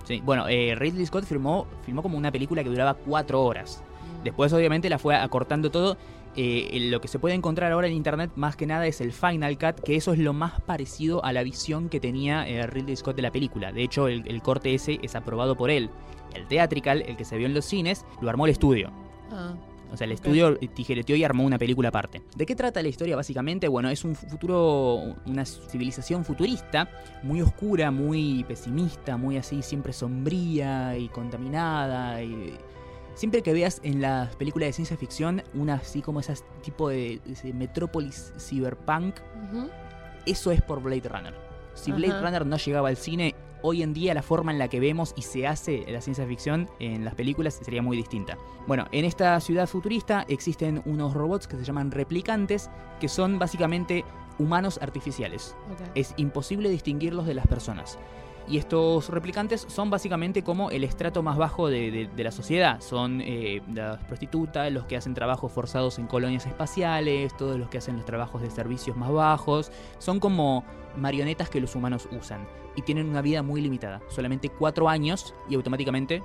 Sí, Bueno, eh, Ridley Scott filmó, filmó como una película que duraba cuatro horas. Después, obviamente, la fue acortando todo. Eh, lo que se puede encontrar ahora en internet, más que nada, es el Final Cut, que eso es lo más parecido a la visión que tenía eh, Ridley Scott de la película. De hecho, el, el corte ese es aprobado por él. El Theatrical, el que se vio en los cines, lo armó el estudio. Ah. O sea, el estudio tijereteó y armó una película aparte. ¿De qué trata la historia básicamente? Bueno, es un futuro, una civilización futurista, muy oscura, muy pesimista, muy así, siempre sombría y contaminada. Y siempre que veas en las películas de ciencia ficción una así como esas tipo de, de metrópolis cyberpunk, eso es por Blade Runner. Si Blade. Runner no llegaba al cine, hoy en día la forma en la que vemos y se hace la ciencia ficción en las películas sería muy distinta. Bueno, en esta ciudad futurista existen unos robots que se llaman replicantes, que son básicamente humanos artificiales. Es imposible distinguirlos de las personas. Y estos replicantes son básicamente como el estrato más bajo de, de- la sociedad. Son eh, las prostitutas, los que hacen trabajos forzados en colonias espaciales, todos los que hacen los trabajos de servicios más bajos. Son como marionetas que los humanos usan. Y tienen una vida muy limitada. Solamente cuatro años y automáticamente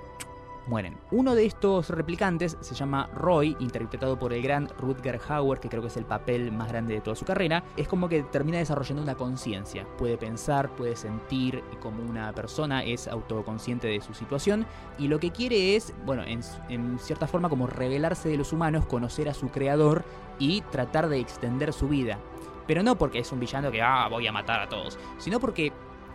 mueren. Uno de estos replicantes se llama Roy, interpretado por el gran Rutger Hauer, que creo que es el papel más grande de toda su carrera. Es como que termina desarrollando una conciencia. Puede pensar, puede sentir como una persona, es autoconsciente de su situación. Y lo que quiere es, bueno, en, en cierta forma como revelarse de los humanos, conocer a su creador y tratar de extender su vida. Pero no porque es un villano que, ah, voy a matar a todos, sino porque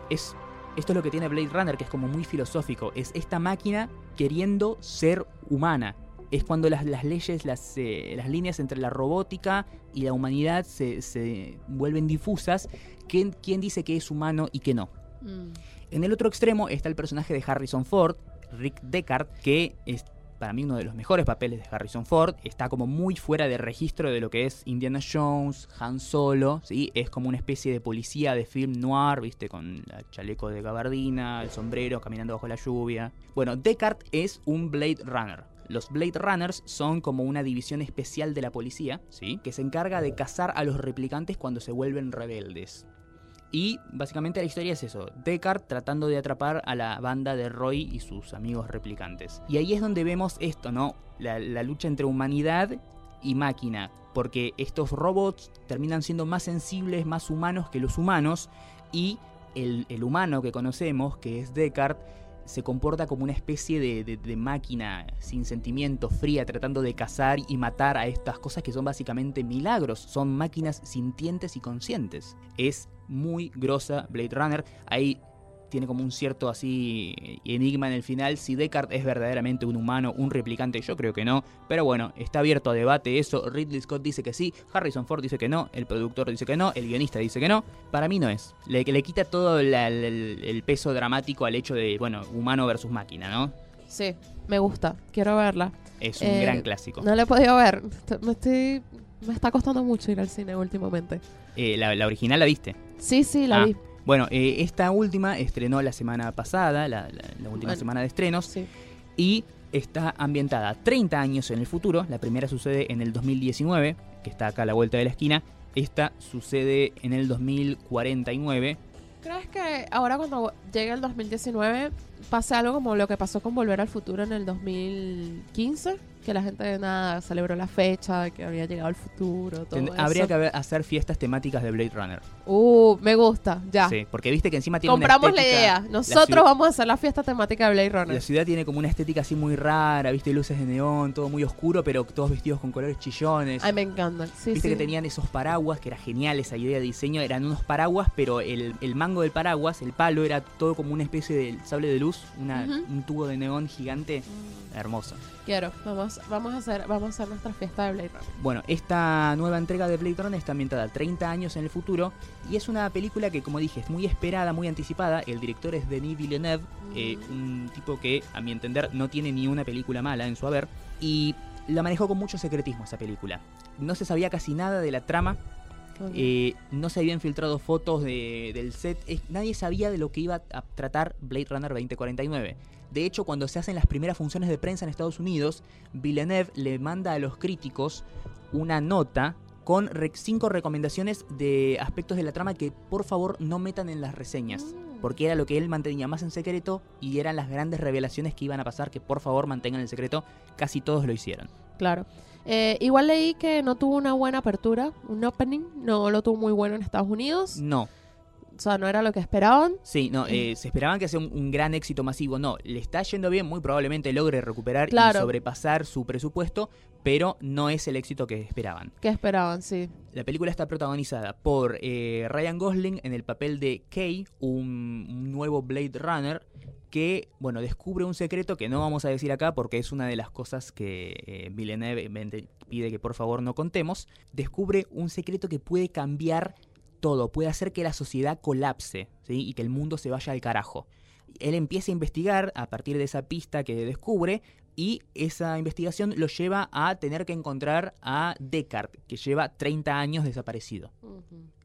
es esto es lo que tiene Blade Runner, que es como muy filosófico. Es esta máquina queriendo ser humana. Es cuando las, las leyes, las, eh, las líneas entre la robótica y la humanidad se, se vuelven difusas. ¿Quién, quién dice que es humano y que no? Mm. En el otro extremo está el personaje de Harrison Ford, Rick Deckard, que es para mí uno de los mejores papeles de Harrison Ford. Está como muy fuera de registro de lo que es Indiana Jones, Han Solo, ¿sí? Es como una especie de policía de film noir, ¿viste? Con el chaleco de gabardina, el sombrero, caminando bajo la lluvia. Bueno, Deckard es un Blade Runner. Los Blade Runners son como una división especial de la policía, ¿sí? Que se encarga de cazar a los replicantes cuando se vuelven rebeldes. Y básicamente la historia es eso, Deckard tratando de atrapar a la banda de Roy y sus amigos replicantes. Y ahí es donde vemos esto, ¿no? La, la lucha entre humanidad y máquina, porque estos robots terminan siendo más sensibles, más humanos que los humanos, y el, el humano que conocemos, que es Deckard, se comporta como una especie de, máquina sin sentimiento, fría, tratando de cazar y matar a estas cosas que son básicamente milagros. Son máquinas sintientes y conscientes. Es muy grosa Blade Runner. Hay tiene como un cierto así enigma en el final si Deckard es verdaderamente un humano, un replicante, yo creo que no, pero bueno, está abierto a debate eso, Ridley Scott dice que sí, Harrison Ford dice que no, el productor dice que no, el guionista dice que no, para mí no es, le, le quita todo la- el, el peso dramático al hecho de, bueno, humano versus máquina, ¿no? Sí, me gusta. Quiero verla. Es un Eh, gran clásico. No la he podido ver. Me estoy... Me está costando mucho ir al cine últimamente. Eh, la, la original la viste. Sí, sí, la Ah, vi. Bueno, eh, esta última estrenó la semana pasada, la, la- la última Bueno. semana de estrenos, Sí. y está ambientada 30 años en el futuro. La primera sucede en el 2019, que está acá a la vuelta de la esquina. Esta sucede en el 2049. ¿Crees que ahora cuando llegue el 2019 pase algo como lo que pasó con Volver al Futuro en el 2015? Que la gente nada celebró la fecha, de que había llegado el futuro, todo eso. Habría que haber- hacer fiestas temáticas de Blade Runner. Uh, me gusta, ya. Sí, porque viste que encima tiene Compramos una la idea. Nosotros ciudad- vamos a hacer la fiesta temática de Blade Runner. La ciudad tiene como una estética así muy rara, viste luces de neón, todo muy oscuro, pero todos vestidos con colores chillones. Ay, me encantan. Sí, Viste sí. que tenían esos paraguas, que era genial esa idea de diseño. Eran unos paraguas, pero el, el mango del paraguas, el palo, era todo como una especie de sable de luz, una- un tubo de neón gigante. Mm, Hermoso. Quiero, vamos, vamos a hacer, vamos a hacer nuestra fiesta de Blade Runner. Bueno, esta nueva entrega de Blade Runner está ambientada 30 años en el futuro y es una película que, como dije, es muy esperada, muy anticipada. El director es Denis Villeneuve, eh, un tipo que, a mi entender, no tiene ni una película mala en su haber y la manejó con mucho secretismo esa película. No se sabía casi nada de la trama. Eh, no se habían filtrado fotos de- del set. Es- nadie sabía de lo que iba a tratar Blade Runner 2049. De hecho, cuando se hacen las primeras funciones de prensa en Estados Unidos, Villeneuve le manda a los críticos una nota con cinco recomendaciones de aspectos de la trama que por favor no metan en las reseñas. Mm. Porque era lo que él mantenía más en secreto y eran las grandes revelaciones que iban a pasar que por favor mantengan el secreto. Casi todos lo hicieron. Claro. Eh, igual leí que no tuvo una buena apertura, un opening, no lo tuvo muy bueno en Estados Unidos, No, o sea, no era lo que esperaban. Sí, no, eh, se esperaban que sea un, un gran éxito masivo. No, le está yendo bien, muy probablemente logre recuperar Claro. y sobrepasar su presupuesto, pero no es el éxito que esperaban. ¿Qué esperaban? Sí. La película está protagonizada por eh, Ryan Gosling en el papel de Kay, un, un nuevo Blade Runner que, bueno, descubre un secreto que no vamos a decir acá porque es una de las cosas que eh, Villeneuve pide que por favor no contemos. Descubre un secreto que puede cambiar todo, puede hacer que la sociedad colapse ¿sí? y que el mundo se vaya al carajo. Él empieza a investigar a partir de esa pista que descubre y esa investigación lo lleva a tener que encontrar a Deckard, que lleva 30 años desaparecido.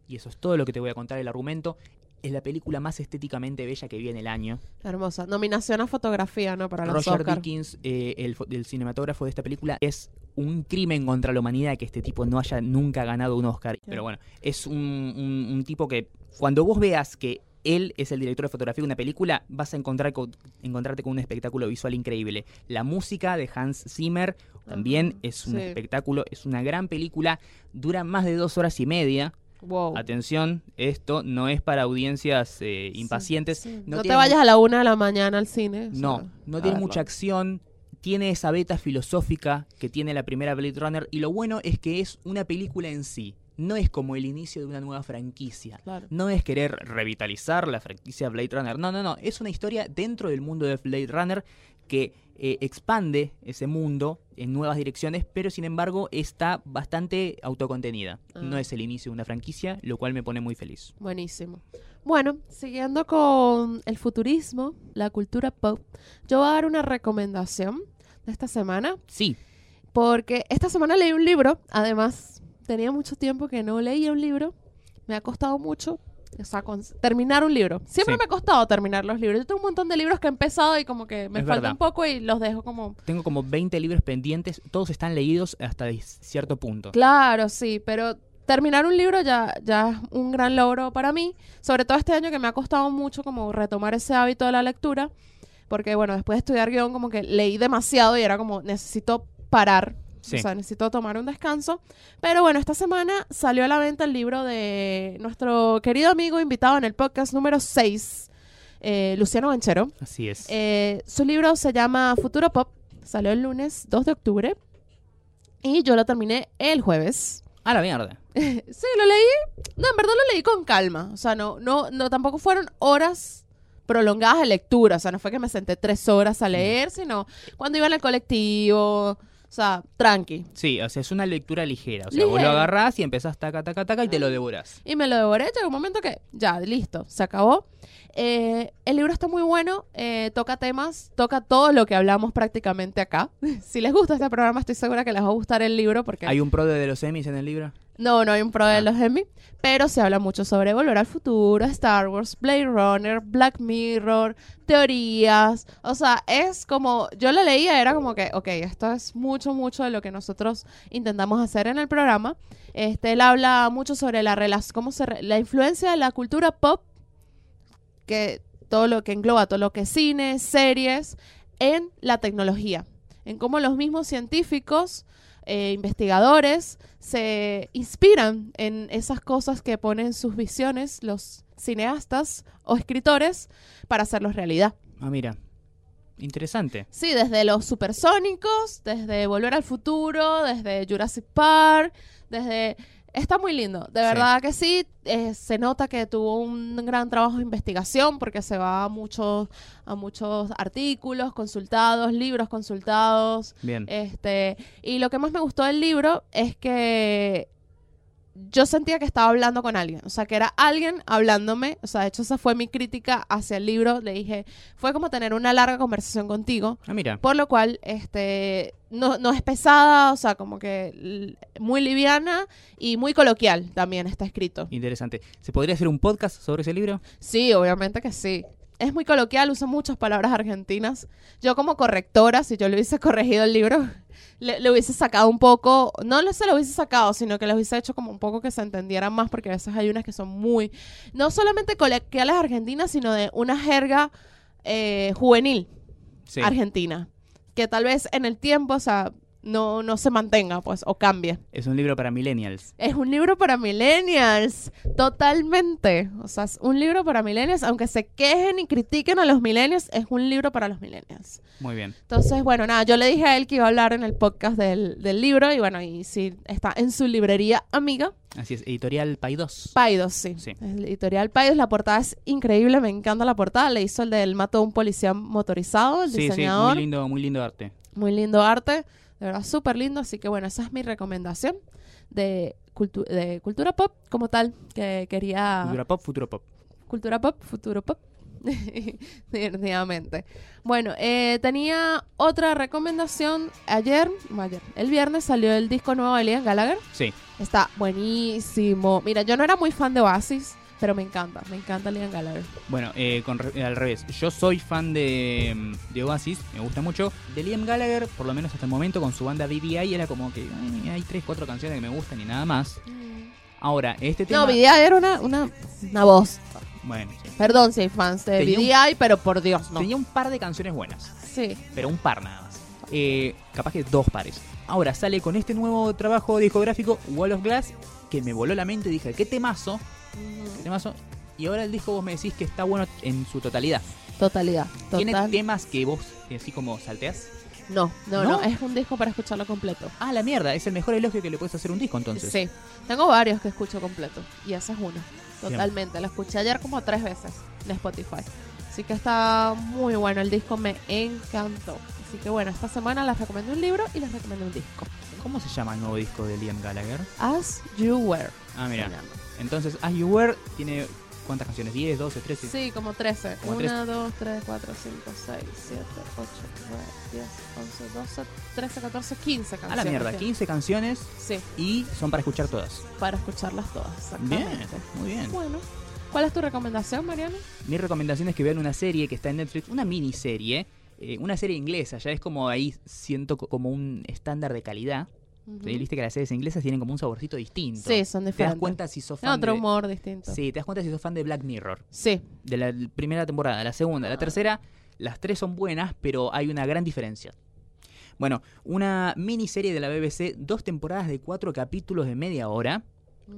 Y eso es todo lo que te voy a contar el argumento. Es la película más estéticamente bella que vi en el año. Hermosa. Nominación a fotografía, ¿no? Para los Roger Oscar. Dickens, eh, el, fo- el cinematógrafo de esta película, es un crimen contra la humanidad que este tipo no haya nunca ganado un Oscar. Pero bueno, es un, un- un tipo que cuando vos veas que él es el director de fotografía de una película, vas a encontrar con- encontrarte con un espectáculo visual increíble. La música de Hans Zimmer también es un sí. espectáculo, es una gran película, dura más de dos horas y media. Wow. Atención, esto no es para audiencias eh, impacientes. Sí. No No, te tiene vayas a la una de la mañana al cine. o no, sea, no tiene verlo. mucha acción. Tiene esa beta filosófica que tiene la primera Blade Runner. Y lo bueno es que es una película en sí. No es como el inicio de una nueva franquicia. Claro. No es querer revitalizar la franquicia Blade Runner. No, no, no. Es una historia dentro del mundo de Blade Runner que eh, expande ese mundo en nuevas direcciones, pero sin embargo está bastante autocontenida. Ah. No es el inicio de una franquicia, lo cual me pone muy feliz. Buenísimo. Bueno, siguiendo con el futurismo, la cultura pop, yo voy a dar una recomendación de esta semana, Sí, porque esta semana leí un libro, además tenía mucho tiempo que no leía un libro, me ha costado mucho. O sea, con- terminar un libro. Siempre Sí. me ha costado terminar los libros. Yo tengo un montón de libros que he empezado y como que me Es falta verdad. un poco y los dejo como... tengo como 20 libros pendientes, todos están leídos hasta cierto punto. Claro, sí, pero terminar un libro ya, ya es un gran logro para mí, sobre todo este año que me ha costado mucho como retomar ese hábito de la lectura, porque bueno, después de estudiar guion como que leí demasiado y era como necesito parar, Sí. o sea, necesito tomar un descanso, pero bueno, esta semana salió a la venta el libro de nuestro querido amigo invitado en el podcast número 6, eh, Luciano Banchero. Así es. Eh, su libro se llama Futuro Pop, salió el lunes 2 de octubre y yo lo terminé el jueves. A la mierda. Sí, lo leí. No, en verdad lo leí con calma. O sea, no, no, no, tampoco fueron horas prolongadas de lectura. O sea, no fue que me senté tres horas a leer, sino cuando iba en el colectivo. O sea, tranqui. Sí, o sea, es una lectura ligera. O sea, vos lo Ligera. agarrás y empezás taca, taca, taca y te lo devorás. Y me lo devoré. Llegó un momento que ya, listo, se acabó. Eh, el libro está muy bueno, eh, toca temas, toca todo lo que hablamos prácticamente acá. si les gusta este programa, estoy segura que les va a gustar el libro porque ¿Hay un pro de los Emmys en el libro? No, no hay un pro de Ah. los Emmy, pero se habla mucho sobre Volver al Futuro, Star Wars, Blade Runner, Black Mirror, teorías. O sea, es como, yo lo leía, era como que, ok, esto es mucho, mucho de lo que nosotros intentamos hacer en el programa. Este, él habla mucho sobre la relación, cómo se, re- la influencia de la cultura pop, que todo lo que engloba, todo lo que es cine, series, en la tecnología, en cómo los mismos científicos eh, investigadores se inspiran en esas cosas que ponen sus visiones los cineastas o escritores para hacerlos realidad. Ah, mira. Interesante. Sí, desde los supersónicos, desde Volver al Futuro, desde Jurassic Park, desde... Está muy lindo, de Sí. verdad que sí. eh, se nota que tuvo un gran trabajo de investigación porque se va a muchos, a muchos artículos consultados, libros consultados, Bien. este, y lo que más me gustó del libro es que yo sentía que estaba hablando con alguien, o sea, que era alguien hablándome, o sea, de hecho esa fue mi crítica hacia el libro, le dije, fue como tener una larga conversación contigo, Ah, mira. por lo cual, este, no, no es pesada, o sea, como que muy liviana y muy coloquial también está escrito. Interesante. ¿Se podría hacer un podcast sobre ese libro? Sí, obviamente que sí. Es muy coloquial, usa muchas palabras argentinas. Yo como correctora, si yo le hubiese corregido el libro, le, le hubiese sacado un poco, no se lo hubiese sacado, sino que le hubiese hecho como un poco que se entendieran más, porque a veces hay unas que son muy, no solamente coloquiales argentinas, sino de una jerga eh, juvenil Sí. argentina, que tal vez en el tiempo, o sea, no, no se mantenga, pues, o cambie. Es un libro para millennials. Es un libro para millennials, totalmente. O sea, es un libro para millennials, aunque se quejen y critiquen a los millennials, es un libro para los millennials. Muy bien. Entonces, bueno, nada, yo le dije a él que iba a hablar en el podcast del, del libro y bueno, y sí, está en su librería amiga, Así es. Editorial Paidos. Paidos, sí. Sí. Editorial Paidos, la portada es increíble, me encanta la portada, le hizo el del mato a un policía motorizado, el Sí, sí. diseñador. Muy lindo, muy lindo arte. Muy lindo arte, de verdad súper lindo. Así que bueno, esa es mi recomendación de, cultu- de cultura pop como tal, que quería... Cultura pop, futuro pop. Cultura pop, futuro pop. Definitivamente. Bueno, eh, tenía otra recomendación. Ayer, ayer, el viernes salió el disco nuevo de Liam Gallagher. Sí. Está buenísimo. Mira, yo no era muy fan de Oasis, pero me encanta, me encanta Liam Gallagher. Bueno, eh, con re- al revés. Yo soy fan de, mm, de Oasis, me gusta mucho. De Liam Gallagher, por lo menos hasta el momento, con su banda BDI, era como que ay, hay tres, cuatro canciones que me gustan y nada más. Ahora, este tema. No, BDI era una, una, una voz. Bueno, sí. Perdón si hay fans de Tenía un- pero por Dios, no. Tenía un par de canciones buenas, Sí. pero un par nada más. Eh, capaz que dos pares. Ahora sale con este nuevo trabajo discográfico, Wall of Glass, que me voló la mente y dije, ¿qué temazo? Y ahora el disco vos me decís que está bueno en su totalidad. Totalidad. ¿Tiene Total. temas que vos así como salteás? No, no, ¿No? no, es un disco para escucharlo completo. Ah, la mierda, es el mejor elogio que le puedes hacer un disco entonces. Sí, tengo varios que escucho completo y ese es uno. Totalmente, lo escuché ayer como tres veces en Spotify. Así que está muy bueno, el disco me encantó. Así que bueno, esta semana les recomiendo un libro y les recomiendo un disco. ¿Cómo se llama el nuevo disco de Liam Gallagher? As You Were. Ah, mira. Entonces, As You Were tiene ¿cuántas canciones? ¿10, 12, 13? Sí, como 13. Como 1, 2, 3, 4, 5, 6, 7, 8, 9, 10, 11, 12, 13, 14, 15 A canciones. la mierda, tiene. 15 canciones Sí, y son para escuchar todas. para escucharlas todas. Bien, Exactamente. muy bien. Bueno, ¿cuál es tu recomendación, Mariano? Mi recomendación es que vean una serie que está en Netflix, una miniserie, eh, una serie inglesa, ya es como ahí siento co- como un estándar de calidad. Ujú. ¿sí? Viste que las series inglesas tienen como un saborcito distinto. Sí, son Te das diferentes. cuenta si sos fan otro de... humor distinto. Sí, te das cuenta si sos fan de Black Mirror. Sí. De la primera temporada, la segunda, la tercera, las tres son buenas, pero hay una gran diferencia. Bueno, una miniserie de la BBC, dos temporadas de cuatro capítulos de media hora,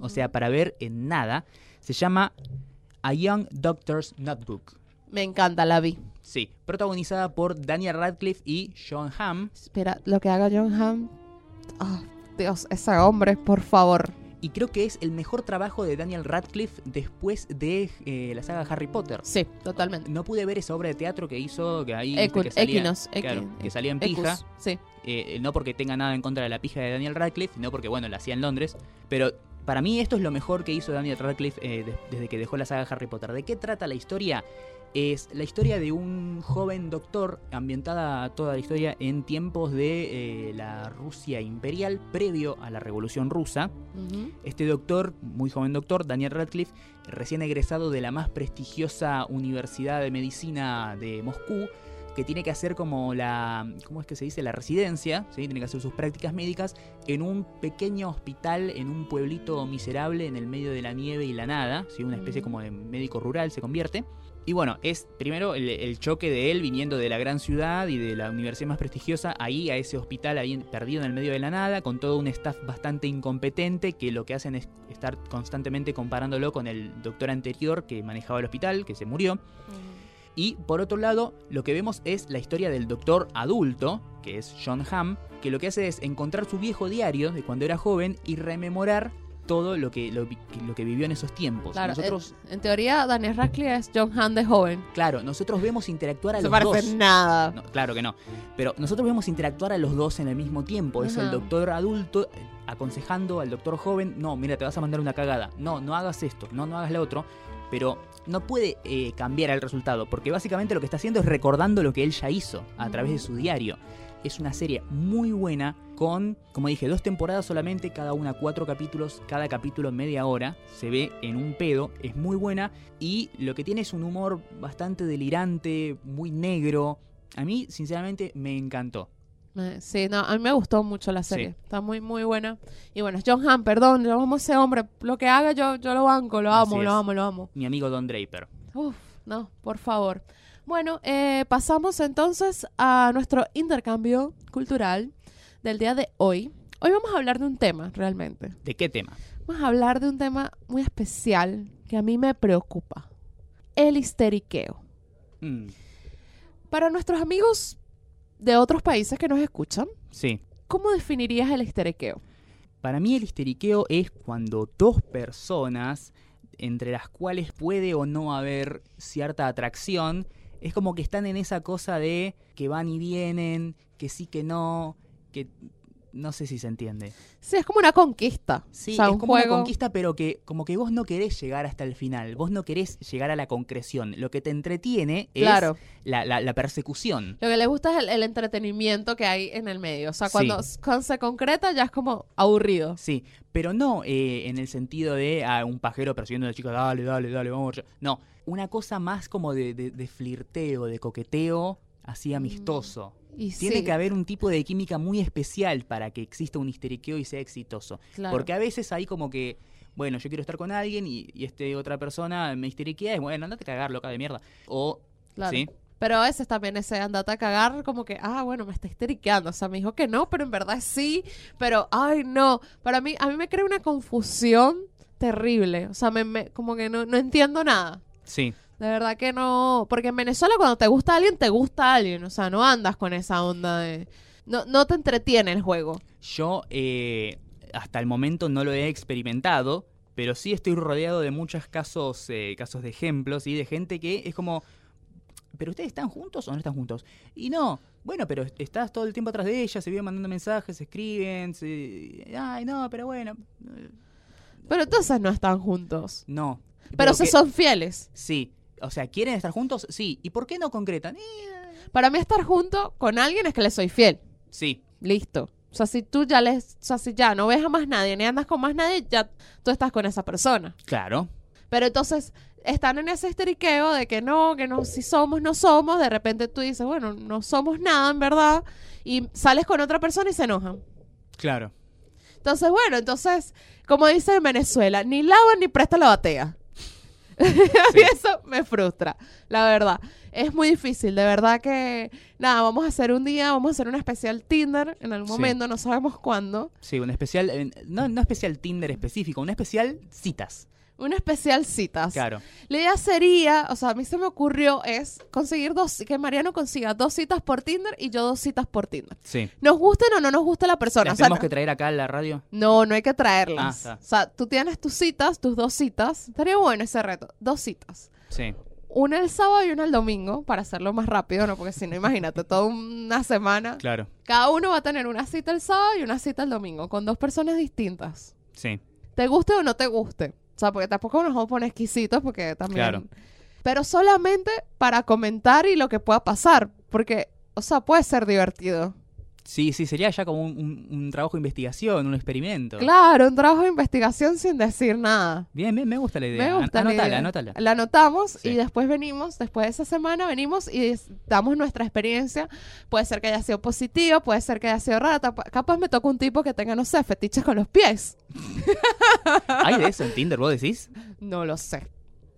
o sea, para ver en nada, se llama A Young Doctor's Notebook. Me encanta, la vi. Sí, protagonizada por Daniel Radcliffe y John Hamm. Espera, lo que haga John Hamm. Ah, Dios, ese hombre, por favor. y creo que es el mejor trabajo de Daniel Radcliffe después de eh, la saga Harry Potter. Sí, totalmente. No pude ver esa obra de teatro que hizo, que ahí que salía, Equinos, claro, que salía en Ecus, pija. Sí. Eh, no porque tenga nada en contra de la pija de Daniel Radcliffe, sino porque, bueno, la hacía en Londres. Pero para mí esto es lo mejor que hizo Daniel Radcliffe eh, de- desde que dejó la saga Harry Potter. ¿De qué trata la historia? Es la historia de un joven doctor, ambientada toda la historia en tiempos de eh, la Rusia imperial, previo a la Revolución Rusa. Este doctor, muy joven doctor, Daniel Radcliffe, recién egresado de la más prestigiosa Universidad de Medicina de Moscú, que tiene que hacer como la, ¿cómo es que se dice? La residencia, ¿sí? Tiene que hacer sus prácticas médicas en un pequeño hospital, en un pueblito miserable en el medio de la nieve y la nada, ¿sí? Una especie como de médico rural se convierte. Y bueno, es primero el, el choque de él viniendo de la gran ciudad y de la universidad más prestigiosa, ahí a ese hospital ahí perdido en el medio de la nada, con todo un staff bastante incompetente que lo que hacen es estar constantemente comparándolo con el doctor anterior que manejaba el hospital, que se murió. Y por otro lado, lo que vemos es la historia del doctor adulto, que es John Hamm, que lo que hace es encontrar su viejo diario de cuando era joven y rememorar todo lo que, lo, lo que vivió en esos tiempos. Claro, nosotros, en, en teoría Daniel Radcliffe es John Hamm de joven. claro, nosotros vemos interactuar a No los parece dos. nada. No, claro que no. Pero nosotros vemos interactuar a los dos en el mismo tiempo. Es el doctor adulto eh, aconsejando al doctor joven, no, mira, te vas a mandar una cagada. No, no hagas esto, no, no hagas lo otro. Pero no puede eh, cambiar el resultado, porque básicamente lo que está haciendo es recordando lo que él ya hizo a través de su diario. Es una serie muy buena con, como dije, dos temporadas solamente, cada una cuatro capítulos, cada capítulo media hora, se ve en un pedo, es muy buena y lo que tiene es un humor bastante delirante, muy negro. A mí, sinceramente, me encantó. Eh, Sí, no, a mí me gustó mucho la serie. Sí. Está muy, muy buena. Y bueno, John Hamm, perdón, yo amo a ese hombre. Lo que haga yo, yo lo banco, lo amo, lo amo, lo amo. Mi amigo Don Draper. Uf, no, por favor. Bueno, eh, pasamos entonces a nuestro intercambio cultural del día de hoy. Hoy vamos a hablar de un tema, realmente. ¿De qué tema? Vamos a hablar de un tema muy especial que a mí me preocupa. El histeriqueo. Mm, Para nuestros amigos de otros países que nos escuchan, sí. ¿cómo definirías el histeriqueo? Para mí el histeriqueo es cuando dos personas, entre las cuales puede o no haber cierta atracción, es como que están en esa cosa de que van y vienen, que sí que no, que no sé si se entiende. Sí, es como una conquista. Sí, o sea, es un como juego. una conquista, pero que como que vos no querés llegar hasta el final, vos no querés llegar a la concreción. Lo que te entretiene es Claro. la, la- la persecución. Lo que le gusta es el, el entretenimiento que hay en el medio. O sea, Sí. cuando, se concreta ya es como aburrido. Sí, pero no eh, en el sentido de a un pajero persiguiendo a la chica, dale, dale, dale, vamos. allá". No, una cosa más como de, de- de flirteo, de coqueteo, así amistoso. Y Tiene sí, que haber un tipo de química muy especial para que exista un histeriqueo y sea exitoso. claro. Porque a veces hay como que, bueno, yo quiero estar con alguien y, y este otra persona me histeriquea y bueno, andate a cagar, loca de mierda. O, Claro. ¿sí? Pero a veces también ese andate a cagar como que, ah, bueno, me está histeriqueando. O sea, me dijo que no, pero en verdad sí. Pero, ay, no. Para mí, a mí me crea una confusión terrible. O sea, me, me- como que no, no entiendo nada. Sí, De verdad que no. Porque en Venezuela cuando te gusta alguien, te gusta alguien. O sea, no andas con esa onda de... No, no te entretiene el juego. yo eh, hasta el momento no lo he experimentado, pero sí estoy rodeado de muchos casos, eh, casos de ejemplos y de gente que es como, ¿pero ustedes están juntos o no están juntos? Y no, bueno, pero estás todo el tiempo atrás de ella, se viven mandando mensajes, se escriben, se... ay, no, pero bueno, Pero entonces no están juntos. no. Pero se que- son fieles. Sí, o sea, ¿quieren estar juntos? Sí. ¿Y por qué no concretan? Eh, Para mí estar junto con alguien es que le soy fiel. sí, Listo. O sea, si tú ya les, o sea, si ya no ves a más nadie ni andas con más nadie, ya tú estás con esa persona. claro. Pero entonces están en ese histeriqueo de que no, que no, si somos, no somos. De repente tú dices, bueno, no somos nada en verdad. Y sales con otra persona y se enojan. Claro. Entonces, bueno, entonces, como dicen en Venezuela, ni lava ni presta la batea. y eso me frustra, la verdad. Es muy difícil, de verdad que, nada, vamos a hacer un día, vamos a hacer un especial Tinder en algún Sí. momento, no sabemos cuándo. Sí, un especial, no, no especial Tinder específico, un especial citas. Un especial citas. Claro. La idea sería, o sea, a mí se me ocurrió es conseguir dos, que Mariano consiga dos citas por Tinder y yo dos citas por Tinder. Sí. Nos gusten o no nos guste la persona. ¿Las O sea, tenemos que traer acá a la radio? no, no hay que Ah, traerlas. está. o sea, tú tienes tus citas, tus dos citas. Estaría bueno ese reto. Dos citas. Sí. Una el sábado y una el domingo, para hacerlo más rápido, ¿no? Porque si no, imagínate, toda una semana. Claro. Cada uno va a tener una cita el sábado y una cita el domingo, con dos personas distintas. Sí. Te guste o no te guste. O sea, porque tampoco nos vamos a poner exquisitos, porque también. Claro. Pero solamente para comentar y lo que pueda pasar. Porque, o sea, puede ser divertido. Sí, sí, sería ya como un, un- un trabajo de investigación, un experimento. Claro, un trabajo de investigación sin decir nada. Bien, bien, me gusta la idea. Me gusta la idea. anótala. La anotamos Sí. y después venimos, después de esa semana venimos y damos nuestra experiencia. Puede ser que haya sido positiva, puede ser que haya sido rara. Capaz me toca un tipo que tenga, no sé, fetiches con los pies. ¿Hay de eso en Tinder, vos decís? No lo sé.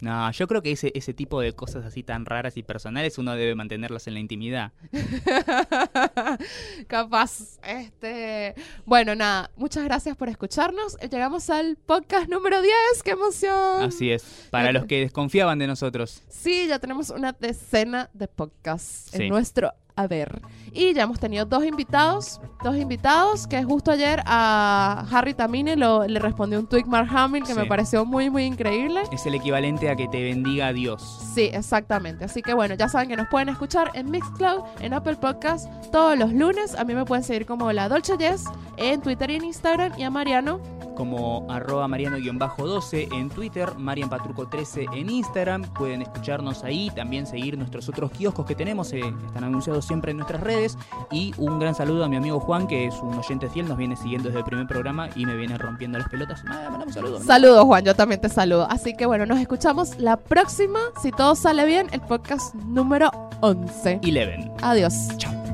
No, yo creo que ese, ese tipo de cosas así tan raras y personales uno debe mantenerlas en la intimidad. Capaz. Este. Bueno, nada. Muchas gracias por escucharnos. Llegamos al podcast número 10. ¡Qué emoción! Así es. Para los que desconfiaban de nosotros. Sí, ya tenemos una decena de podcasts Sí. en nuestro haber. Y ya hemos tenido dos invitados, dos invitados, que justo ayer a Harry Tamine lo, le respondió un tweet Mark Hamill que Sí. me pareció muy, muy increíble. Es el equivalente a que te bendiga Dios. Sí, exactamente. Así que bueno, ya saben que nos pueden escuchar en Mixcloud, en Apple Podcast, todos los lunes. A mí me pueden seguir como la Dolce Jess en Twitter y en Instagram. Y a Mariano, Como arroba mariano-12 en Twitter, marianpatruco13 en Instagram. Pueden escucharnos ahí, también seguir nuestros otros kioscos que tenemos, eh, están anunciados siempre en nuestras redes. Y un gran saludo a mi amigo Juan, que es un oyente fiel, nos viene siguiendo desde el primer programa y me viene rompiendo las pelotas. Ah, mandame un saludo. saludos Juan, yo también te saludo. Así que bueno, nos escuchamos la próxima, si todo sale bien, el podcast número 11. Eleven. Adiós. Chao.